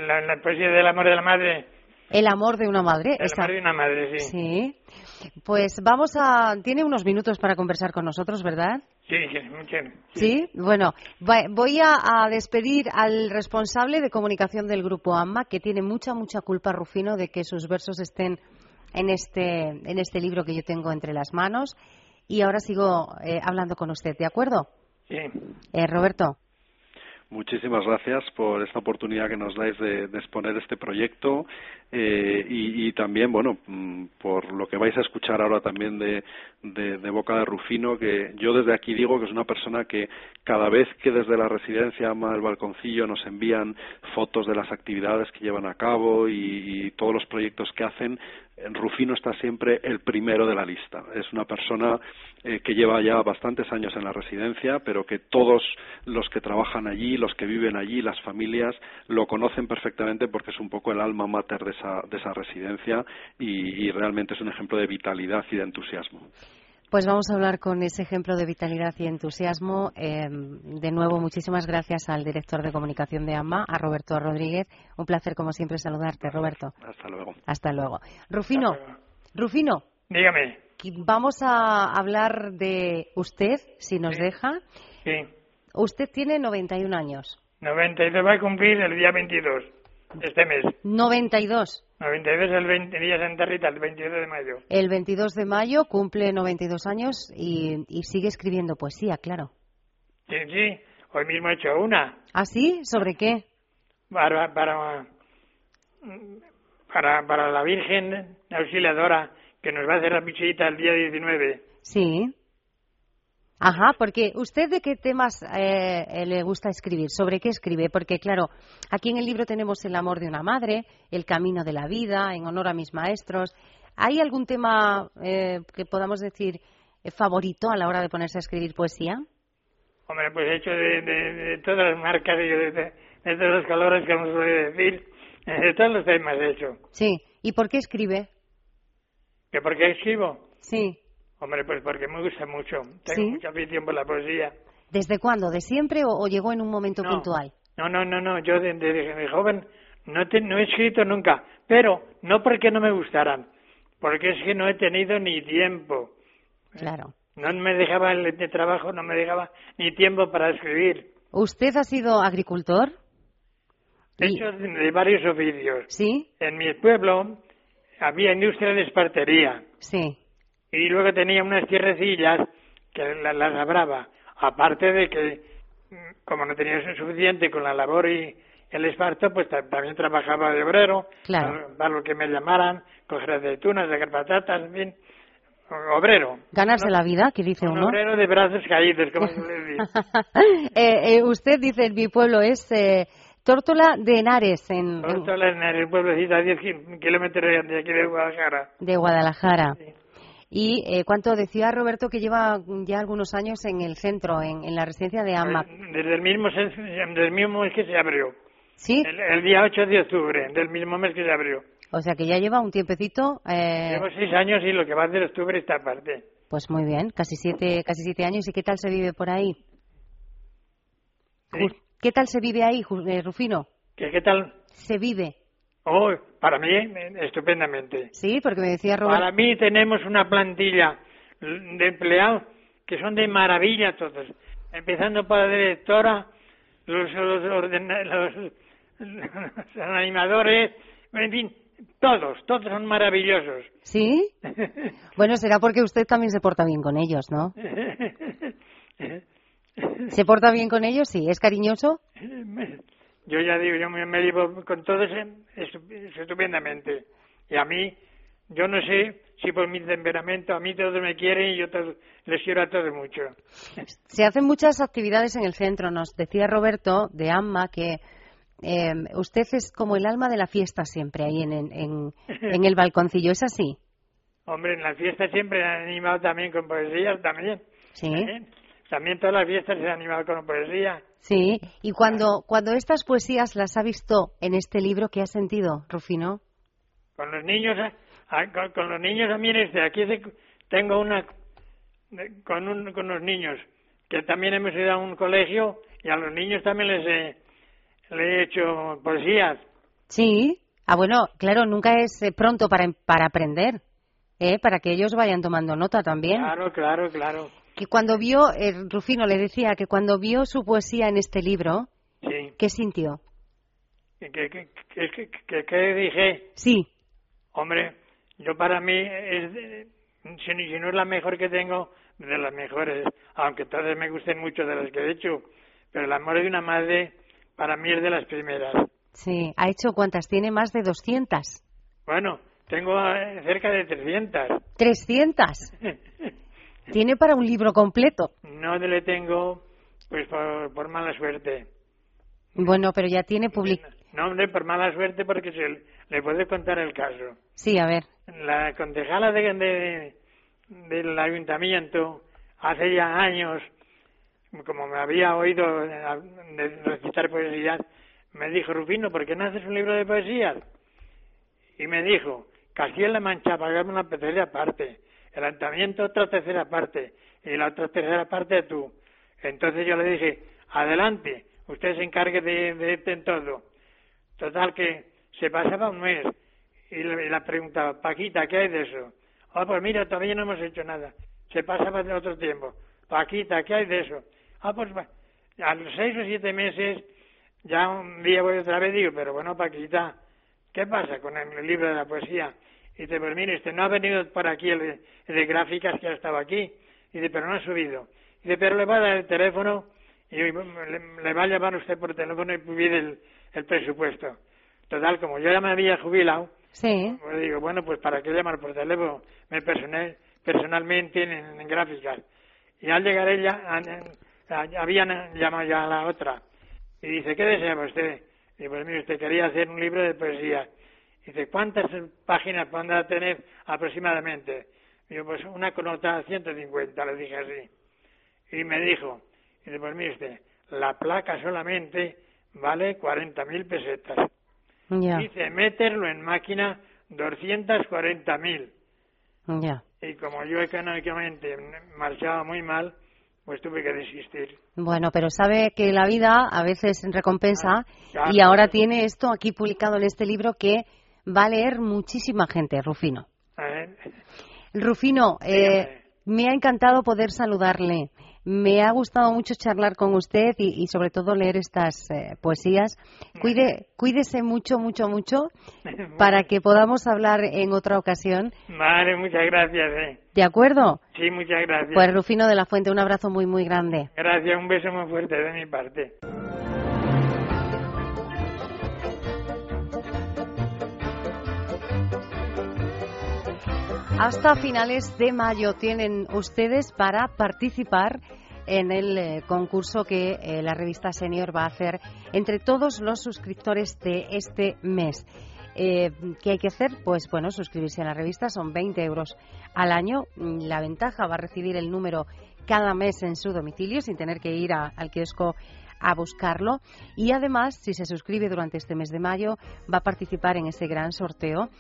la, poesía del amor de la madre. El amor de una madre. El amor de una madre, sí. Sí. Pues vamos a... Tiene unos minutos para conversar con nosotros, ¿verdad? Sí, sí, mucho. Sí, bueno, voy a, despedir al responsable de comunicación del grupo AMMA, que tiene mucha, mucha culpa, Rufino, de que sus versos estén en este, en este libro que yo tengo entre las manos. Y ahora sigo eh, hablando con usted, ¿de acuerdo? Sí. Eh, Roberto. Muchísimas gracias por esta oportunidad que nos dais de, exponer este proyecto eh, y, también, bueno, mm, por lo que vais a escuchar ahora también de, de, boca de Rufino, que yo desde aquí digo que es una persona que cada vez que desde la residencia Ama el Balconcillo nos envían fotos de las actividades que llevan a cabo y todos los proyectos que hacen, Rufino está siempre el primero de la lista. Es una persona eh, que lleva ya bastantes años en la residencia, pero que todos los que trabajan allí, los que viven allí, las familias, lo conocen perfectamente porque es un poco el alma mater de esa, de esa residencia y realmente es un ejemplo de vitalidad y de entusiasmo. Pues vamos a hablar con ese ejemplo de vitalidad y entusiasmo. Eh, de nuevo, muchísimas gracias al director de comunicación de AMA, a Roberto Rodríguez. Un placer, como siempre, saludarte, Roberto. Hasta luego. Hasta luego. Rufino, Rufino. Dígame. Vamos a hablar de usted, si nos deja. Sí. Usted tiene 91 años. 92 va a cumplir el día 22 este mes. 92. 92 el 20, día Santa Rita, el 22 de mayo. El 22 de mayo cumple 92 años y, y sigue escribiendo poesía, claro. Sí, sí, hoy mismo he hecho una. ¿Ah, sí? ¿Sobre qué? Para, para, para, para la Virgen Auxiliadora, que nos va a hacer la pichita el día 19. Sí. Ajá, porque usted de qué temas eh, eh, le gusta escribir, sobre qué escribe, porque claro, aquí en el libro tenemos el amor de una madre, el camino de la vida, en honor a mis maestros. ¿Hay algún tema eh, que podamos decir favorito a la hora de ponerse a escribir poesía? Hombre, pues hecho de, todas las marcas y de, todos los colores que nos suele decir, de todos los temas hecho. Sí, ¿y por qué escribe? ¿Que por qué escribo? Sí. Hombre, pues porque me gusta mucho. Tengo mucha afición por la poesía. ¿Desde cuándo? ¿De siempre o, llegó en un momento puntual? No, no, no, no. Yo desde joven no, no he escrito nunca, pero no porque no me gustaran, porque es que no he tenido ni tiempo. Claro. No me dejaba el de trabajo, no me dejaba ni tiempo para escribir. ¿Usted ha sido agricultor? He hecho de varios oficios. ¿Sí? En mi pueblo había industria de espartería. Sí. Y luego tenía unas tierrecillas que las labraba. Aparte de que, como no tenía suficiente con la labor y el esparto, pues también trabajaba de obrero. Claro. Para, lo que me llamaran, coger aceitunas, sacar patatas, en fin obrero. Ganarse la vida, que dice un uno. obrero de brazos caídos, como se le dice. Eh, eh, usted dice, en mi pueblo es eh, Tórtola de Henares. En, Tórtola de Henares, pueblecito a 10 kilómetros de aquí de Guadalajara. De Guadalajara. ¿Y eh, cuánto decía Roberto que lleva ya algunos años en el centro, en, en la residencia de AMA? Pues, desde el mismo, desde el mismo mes que se abrió. ¿Sí? El, día 8 de octubre, del mismo mes que se abrió. O sea que ya lleva un tiempecito. Eh... Llevo seis años y lo que va de octubre está aparte. Pues muy bien, casi siete, casi siete años. ¿Y qué tal se vive por ahí? ¿Qué tal se vive ahí, eh, Rufino? ¿Qué, ¿Qué tal? Se vive. Oh, para mí, estupendamente. Sí, porque me decía Roberto. Para mí tenemos una plantilla de empleados que son de maravilla todos. Empezando por la directora, los, los, los, los animadores, en fin, todos, todos son maravillosos. ¿Sí? bueno, será porque usted también se porta bien con ellos, ¿no? ¿Se porta bien con ellos? Sí. ¿Es cariñoso? Yo ya digo, yo me, llevo con todos estupendamente. Y a mí, yo no sé si por mi temperamento, a mí todos me quieren y yo les quiero a todos mucho. Se hacen muchas actividades en el centro. Nos decía Roberto de AMMA que eh, usted es como el alma de la fiesta siempre ahí en, en, en el balconcillo, ¿es así? Hombre, en la fiesta siempre he animado también con poesía, también. Sí. También, todas las fiestas se han animado con poesía. Sí, y cuando, cuando estas poesías las ha visto en este libro, ¿qué ha sentido, Rufino? Con los niños, con, los niños también, este, aquí tengo una, con, un, con los niños, que también hemos ido a un colegio y a los niños también les he, le he hecho poesías. Sí. Ah, bueno, claro, nunca es eh, pronto para, para aprender, ¿eh? Para que ellos vayan tomando nota también. Claro, claro, claro. Que cuando vio, eh, Rufino le decía que cuando vio su poesía en este libro, sí. ¿qué sintió? ¿Qué, qué, qué, qué dije? Sí. Hombre, yo para mí, es, si, no es la mejor que tengo, de las mejores, aunque todas me gusten mucho de las que he hecho, pero el amor de una madre para mí es de las primeras. Sí, ¿ha hecho cuántas? ¿Tiene más de 200? Bueno, tengo eh, cerca de 300. ¿300? ¿Tiene para un libro completo? No le tengo, pues por, mala suerte. Bueno, pero ya tiene publicado. No, hombre, por mala suerte porque se le puede contar el caso. Sí, a ver. La concejala de, del ayuntamiento hace ya años como me había oído recitar poesías, me dijo, Rufino, ¿por qué no haces un libro de poesías? Y me dijo, Castilla-La Mancha pagamos una tercera parte, el ayuntamiento otra tercera parte, y la otra tercera parte tú. Entonces yo le dije, adelante, usted se encargue de, de, en todo. Total que se pasaba un mes y la preguntaba, Paquita, ¿qué hay de eso? Oh, pues mira, todavía no hemos hecho nada. Se pasaba de otro tiempo. Paquita, ¿qué hay de eso? Ah, pues a los seis o siete meses, ya un día voy otra vez y digo, pero bueno, Paquita, ¿qué pasa con el libro de la poesía? Y dice, pues mire, este no ha venido por aquí el, de gráficas que ha estado aquí. Y dice, pero no ha subido. Y dice, pero le va a dar el teléfono y le, va a llamar usted por teléfono y pide el, presupuesto. Total, como yo ya me había jubilado, sí. pues digo, bueno, pues para qué llamar por teléfono, me personé personalmente en, gráficas. Y al llegar ella, habían llamado ya a la otra. Y dice, ¿qué desea usted? Y pues mire, usted quería hacer un libro de poesía. Dice, ¿cuántas páginas podrá tener aproximadamente? Yo, pues una conota 150, le dije así. Y me dijo, y dice, pues mire usted, la placa solamente vale 40.000 pesetas. Dice, meterlo en máquina 240.000. Ya. Y como yo económicamente marchaba muy mal, pues tuve que desistir. Bueno, pero sabe que la vida a veces recompensa ah, y ahora tiene esto aquí publicado en este libro que va a leer muchísima gente, Rufino. Rufino, eh, me ha encantado poder saludarle. Me ha gustado mucho charlar con usted y, sobre todo leer estas eh, poesías. Cuide, cuídese mucho, mucho, mucho para que podamos hablar en otra ocasión. Vale, muchas gracias. Eh. ¿De acuerdo? Sí, muchas gracias. Pues Rufino de la Fuente, un abrazo muy, muy grande. Gracias, un beso muy fuerte de mi parte. Hasta finales de mayo tienen ustedes para participar en el eh, concurso que eh, la revista Senior va a hacer entre todos los suscriptores de este mes. Eh, ¿Qué hay que hacer? Pues bueno, suscribirse a la revista, son 20 euros al año. Mm, la ventaja va a recibir el número cada mes en su domicilio sin tener que ir al kiosco a buscarlo. Y además, si se suscribe durante este mes de mayo, va a participar en ese gran sorteo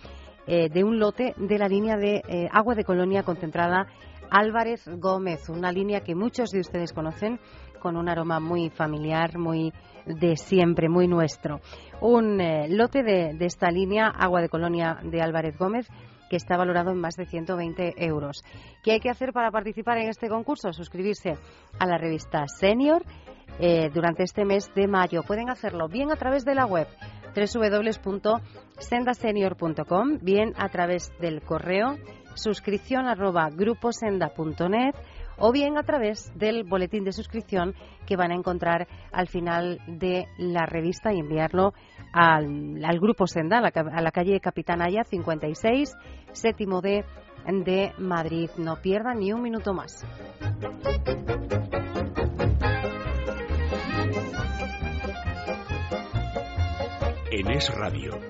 eh, de un lote de la línea de eh, agua de colonia concentrada Álvarez Gómez, una línea que muchos de ustedes conocen con un aroma muy familiar, muy de siempre, muy nuestro. Un eh, lote de, de, esta línea agua de colonia de Álvarez Gómez que está valorado en más de 120 euros. ¿Qué hay que hacer para participar en este concurso? Suscribirse a la revista Senior durante este mes de mayo. Pueden hacerlo bien a través de la web www.sendasenior.com, bien a través del correo suscripción arroba gruposenda.net o bien a través del boletín de suscripción que van a encontrar al final de la revista y enviarlo al, Grupo Senda, a la, a la calle Capitanaya 56, séptimo D de Madrid. No pierdan ni un minuto más. En Es Radio,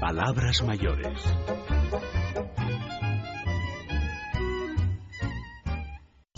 Palabras Mayores.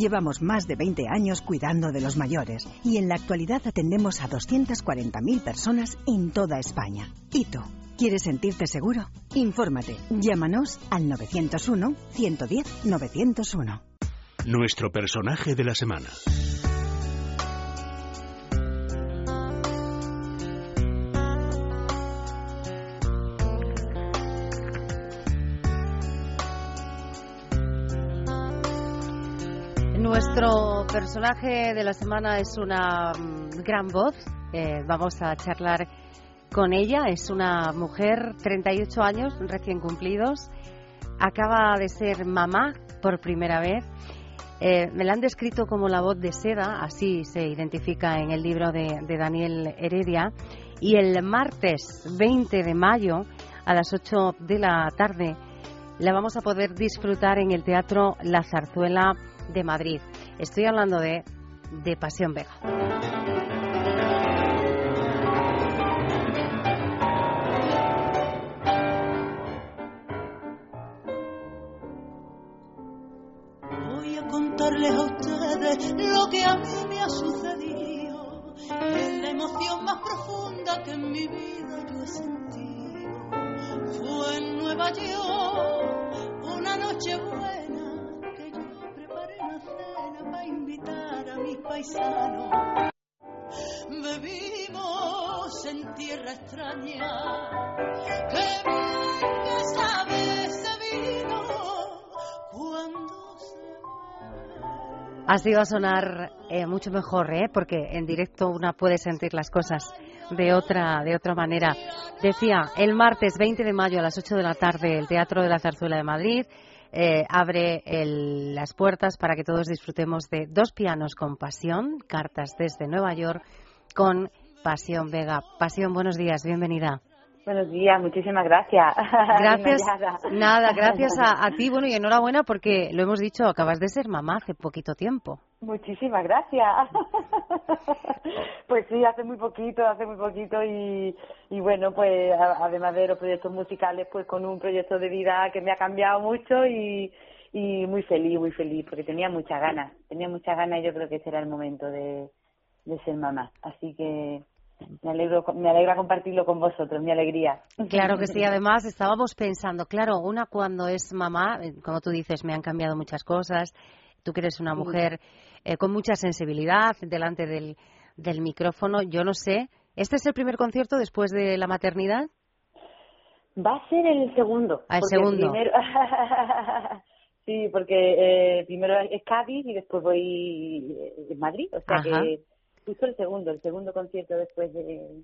Llevamos más de 20 años cuidando de los mayores y en la actualidad atendemos a 240.000 personas en toda España. ¿Y tú? ¿Quieres sentirte seguro? Infórmate. Llámanos al 901 110 901. Nuestro personaje de la semana. Nuestro personaje de la semana es una mm, gran voz. Eh, vamos a charlar con ella. Es una mujer, 38 años, recién cumplidos. Acaba de ser mamá por primera vez. Eh, me la han descrito como la voz de seda, así se identifica en el libro de, de Daniel Heredia. Y el martes 20 de mayo, a las 8 de la tarde, la vamos a poder disfrutar en el Teatro La Zarzuela de Madrid. Estoy hablando de, de Pasión Vega. Voy a contarles a ustedes lo que a mí me ha sucedido. Es la emoción más profunda que en mi vida yo he sentido. Fue en Nueva York una noche buena para invitar a mis paisanos. Bebimos en tierra extraña, que bien que sabe ese vino cuando se Así va a sonar eh, mucho mejor, ¿eh? porque en directo una puede sentir las cosas de otra, de otra manera. Decía, el martes 20 de mayo a las 8 de la tarde, el Teatro de la Zarzuela de Madrid, eh, abre las puertas para que todos disfrutemos de dos pianos con pasión, cartas desde Nueva York, con Pasión Vega. Pasión, buenos días, bienvenida. Buenos días, muchísimas gracias. Gracias. Nada, gracias a, a, ti. Bueno, y enhorabuena porque lo hemos dicho, acabas de ser mamá hace poquito tiempo. Muchísimas gracias. pues sí, hace muy poquito, hace muy poquito y, y bueno, pues además de los proyectos musicales, pues con un proyecto de vida que me ha cambiado mucho y, y muy feliz, muy feliz, porque tenía muchas ganas, tenía muchas ganas y yo creo que ese era el momento de, de ser mamá. Así que me alegro, me alegra compartirlo con vosotros, mi alegría. Claro que sí, además estábamos pensando, claro, una cuando es mamá, eh, como tú dices, me han cambiado muchas cosas, tú que eres una mujer eh, con mucha sensibilidad delante del, del micrófono, yo no sé, ¿este es el primer concierto después de la maternidad? Va a ser el segundo. Ah, el segundo. sí, porque eh, primero es Cádiz y después voy a Madrid, o sea que justo el segundo, el segundo concierto después de,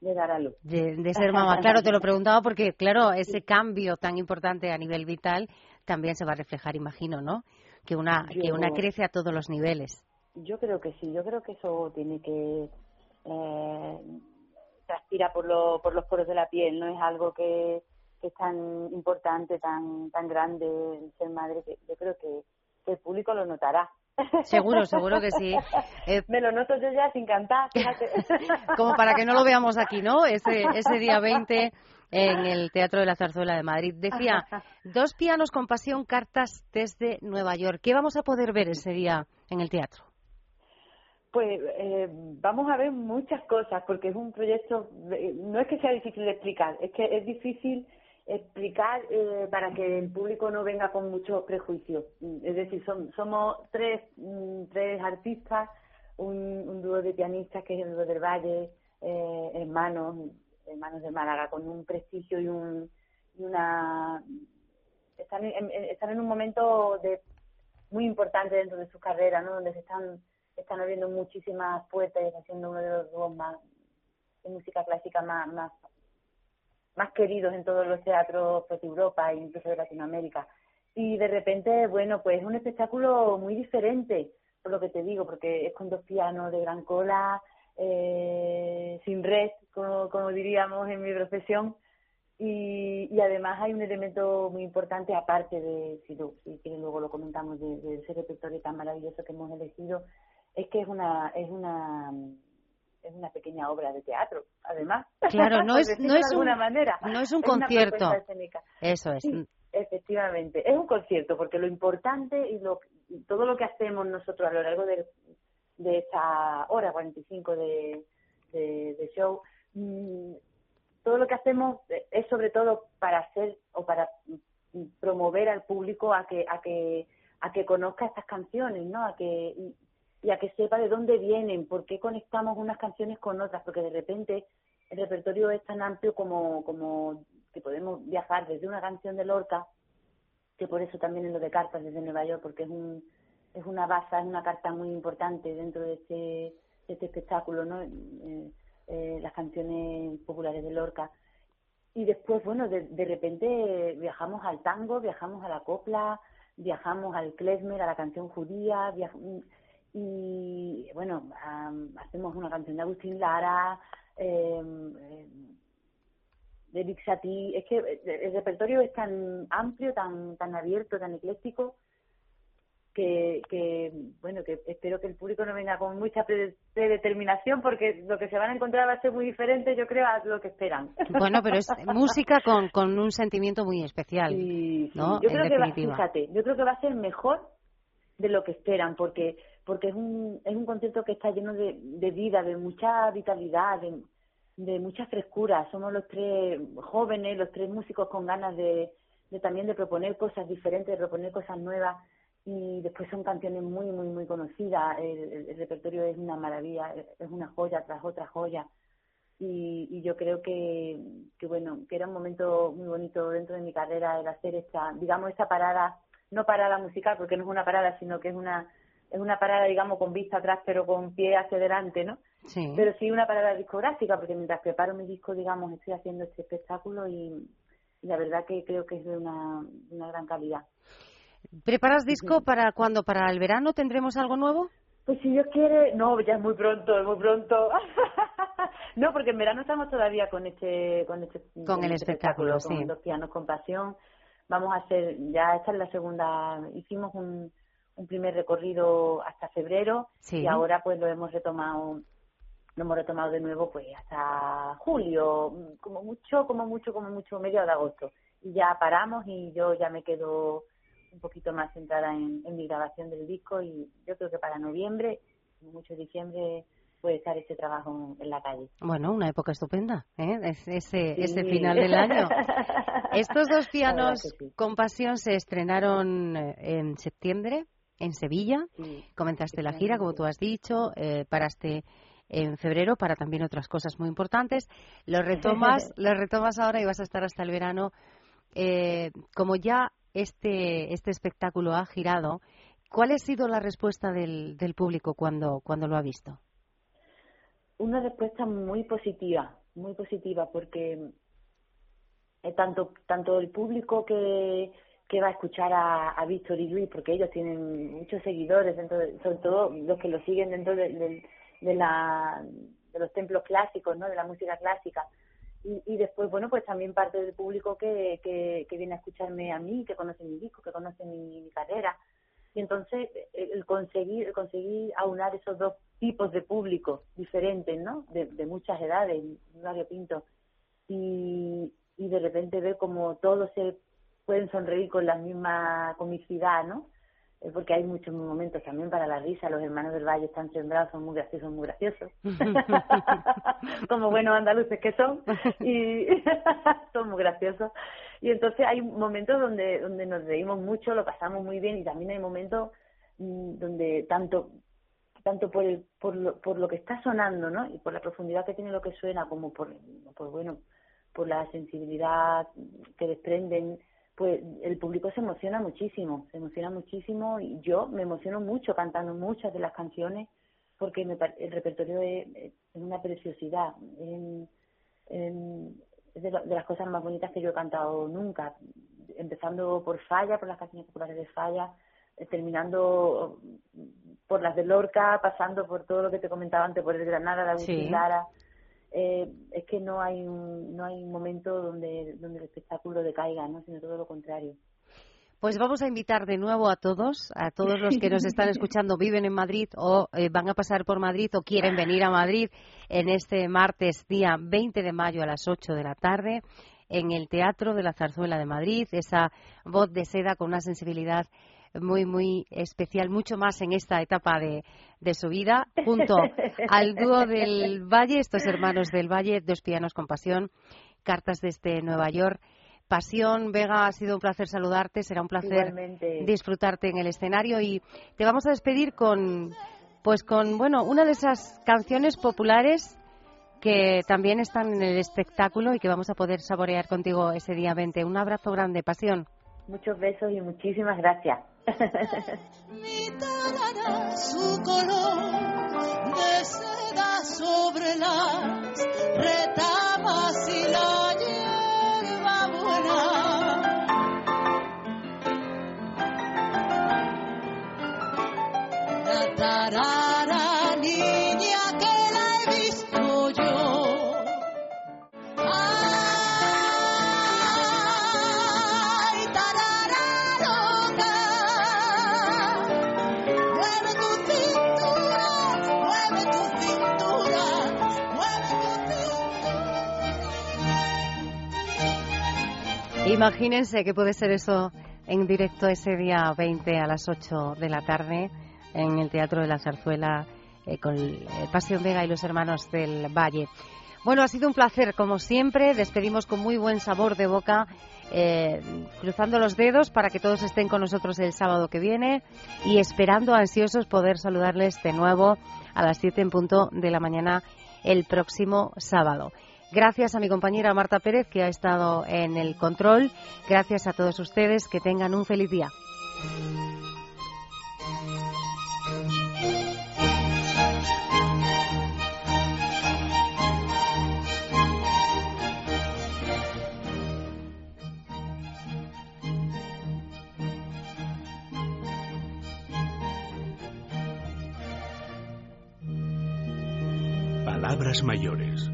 dar a luz. De, ser mamá. Claro, te lo preguntaba porque, claro, ese cambio tan importante a nivel vital también se va a reflejar, imagino, ¿no? Que una, que una crece a todos los niveles. Yo creo que sí, yo creo que eso tiene que eh, transpira por, lo, por los poros de la piel, no es algo que, que es tan importante, tan tan grande ser madre, que yo creo que el público lo notará Seguro, seguro que sí. Eh, Me lo noto yo ya sin cantar, fíjate. Como para que no lo veamos aquí, ¿no? Ese, ese día 20 en el Teatro de la Zarzuela de Madrid. Decía, dos pianos con pasión, cartas desde Nueva York. ¿Qué vamos a poder ver ese día en el teatro? Pues eh, vamos a ver muchas cosas, porque es un proyecto, no es que sea difícil de explicar, es que es difícil explicar eh, para que el público no venga con muchos prejuicios. Es decir, somos tres, mm, tres artistas, un, dúo de pianistas que es el dúo del Valle, eh, hermanos, hermanos de Málaga, con un prestigio y, un, y una... Están en, están en un momento de muy importante dentro de su carrera, ¿no? Donde se están, están abriendo muchísimas puertas y haciendo uno de los dúos más de música clásica más, más más queridos en todos los teatros pues, de Europa e incluso de Latinoamérica. Y de repente, bueno, pues es un espectáculo muy diferente, por lo que te digo, porque es con dos pianos de gran cola, eh, sin red, como, diríamos en mi profesión, y, y, además hay un elemento muy importante, aparte de, si, si luego lo comentamos, de, de ese repertorio tan maravilloso que hemos elegido, es que es una, es una es una pequeña obra de teatro, además. Claro, no es, no es un, manera. No es un concierto. Eso es. efectivamente, es un concierto porque lo importante y lo, todo lo que hacemos nosotros a lo largo de, de esta hora 45 de, de, de show, mm, todo lo que hacemos es sobre todo para hacer o para promover al público a que a que a que conozca estas canciones, ¿no? A que y a que sepa de dónde vienen, por qué conectamos unas canciones con otras, porque de repente el repertorio es tan amplio como, como que podemos viajar desde una canción de Lorca, que por eso también en lo de cartas desde Nueva York, porque es un es una base, es una carta muy importante dentro de este, este espectáculo, ¿no? Eh, eh, las canciones populares de Lorca. Y después, bueno, de, de repente viajamos al tango, viajamos a la copla, viajamos al klezmer, a la canción judía, y bueno, hacemos una canción de Agustín Lara, eh, de Big es que el repertorio es tan amplio, tan tan abierto, tan ecléctico, que, que bueno, que espero que el público no venga con mucha predeterminación porque lo que se van a encontrar va a ser muy diferente, yo creo, a lo que esperan. Bueno, pero es música con, con un sentimiento muy especial, ¿no? Yo creo que va, fíjate, yo creo que va a ser mejor de lo que esperan porque porque es un, es un concierto que está lleno de, de vida, de mucha vitalidad, de, de mucha frescura. Somos los tres jóvenes, los tres músicos con ganas de, de también de proponer cosas diferentes, de proponer cosas nuevas y después son canciones muy, muy, muy conocidas. El, repertorio es una maravilla, es una joya tras otra joya. Y, y yo creo que, que, bueno, que era un momento muy bonito dentro de mi carrera el hacer esta, digamos, esta parada, no parada musical, porque no es una parada, sino que es una es una parada, digamos, con vista atrás, pero con pie hacia adelante, ¿no? Sí. Pero sí una parada discográfica, porque mientras preparo mi disco, digamos, estoy haciendo este espectáculo y, la verdad que creo que es de una, una gran calidad. ¿Preparas disco para cuando? ¿Para el verano tendremos algo nuevo? Pues si Dios quiere, no, ya es muy pronto, es muy pronto. no, porque en verano estamos todavía con este, con este, con el este espectáculo, sí. Con los pianos con pasión. Vamos a hacer, ya esta es la segunda, hicimos un, un primer recorrido hasta febrero y ahora pues lo hemos retomado, lo hemos retomado de nuevo pues hasta julio, como mucho, como mucho, como mucho, medio de agosto. Y ya paramos y yo ya me quedo un poquito más centrada en, mi grabación del disco y yo creo que para noviembre, mucho diciembre, puede estar ese trabajo en la calle. Bueno, una época estupenda, ¿eh? ese, ese final del año. Estos dos pianos con pasión se estrenaron eh, en septiembre en Sevilla. Comenzaste la gira, como tú has dicho, eh, paraste en febrero para también otras cosas muy importantes. Lo retomas, lo retomas ahora y vas a estar hasta el verano. Eh, como ya este, este espectáculo ha girado, ¿cuál ha sido la respuesta del, del público cuando, cuando lo ha visto? Una respuesta muy positiva, muy positiva, porque eh, tanto, tanto el público que, que va a escuchar a, a Víctor y Luis, porque ellos tienen muchos seguidores, dentro sobre todo los que lo siguen dentro de, de, la, de los templos clásicos, ¿no? de la música clásica. Y, y después, bueno, pues también parte del público que, que, que viene a escucharme a mí, que conoce mi disco, que conoce mi, mi carrera. Y entonces el conseguir, el conseguir aunar esos dos tipos de público diferentes, ¿no? De, de muchas edades, Mario Pinto. Y, y de repente ver como todo se pueden sonreír con la misma comicidad, ¿no? porque hay muchos momentos también para la risa, los hermanos del Valle están sembrados, son muy graciosos, muy graciosos, como buenos andaluces que son, y son muy graciosos. Y entonces hay momentos donde, donde nos reímos mucho, lo pasamos muy bien, y también hay momentos mm, donde tanto tanto por, el, por, lo, por lo que está sonando, ¿no? Y por la profundidad que tiene lo que suena, como por, por bueno, por la sensibilidad que desprenden pues el público se emociona muchísimo, se emociona muchísimo y yo me emociono mucho cantando muchas de las canciones porque el repertorio es, una preciosidad, es de, las cosas más bonitas que yo he cantado nunca, empezando por Falla, por las canciones populares de Falla, eh, terminando por las de Lorca, pasando por todo lo que te comentaba antes, por el Granada, la Agustín Lara eh, es que no hay un, no hay un momento donde, donde el espectáculo decaiga, ¿no? sino todo lo contrario. Pues vamos a invitar de nuevo a todos, a todos los que nos están escuchando, viven en Madrid o eh, van a pasar por Madrid o quieren venir a Madrid en este martes, día 20 de mayo a las 8 de la tarde, en el Teatro de la Zarzuela de Madrid, esa voz de seda con una sensibilidad muy, muy especial, mucho más en esta etapa de, de su vida, junto al dúo del Valle, estos hermanos del Valle, dos pianos con pasión, cartas desde Nueva York. Pasión, Vega, ha sido un placer saludarte, será un placer disfrutarte en el escenario y te vamos a despedir con, pues con, bueno, una de esas canciones populares que también están en el espectáculo y que vamos a poder saborear contigo ese día 20. Un abrazo grande, Pasión. Muchos besos y muchísimas gracias. Su color de seda sobre las Imagínense que puede ser eso en directo ese día 20 a las 8 de la tarde en el Teatro de la Zarzuela eh, con eh, Pasión Vega y los hermanos del Valle. Bueno, ha sido un placer, como siempre. Despedimos con muy buen sabor de boca, eh, cruzando los dedos para que todos estén con nosotros el sábado que viene y esperando ansiosos poder saludarles de nuevo a las 7 en punto de la mañana el próximo sábado. Gracias a mi compañera Marta Pérez, que ha estado en el control. Gracias a todos ustedes. Que tengan un feliz día. Palabras mayores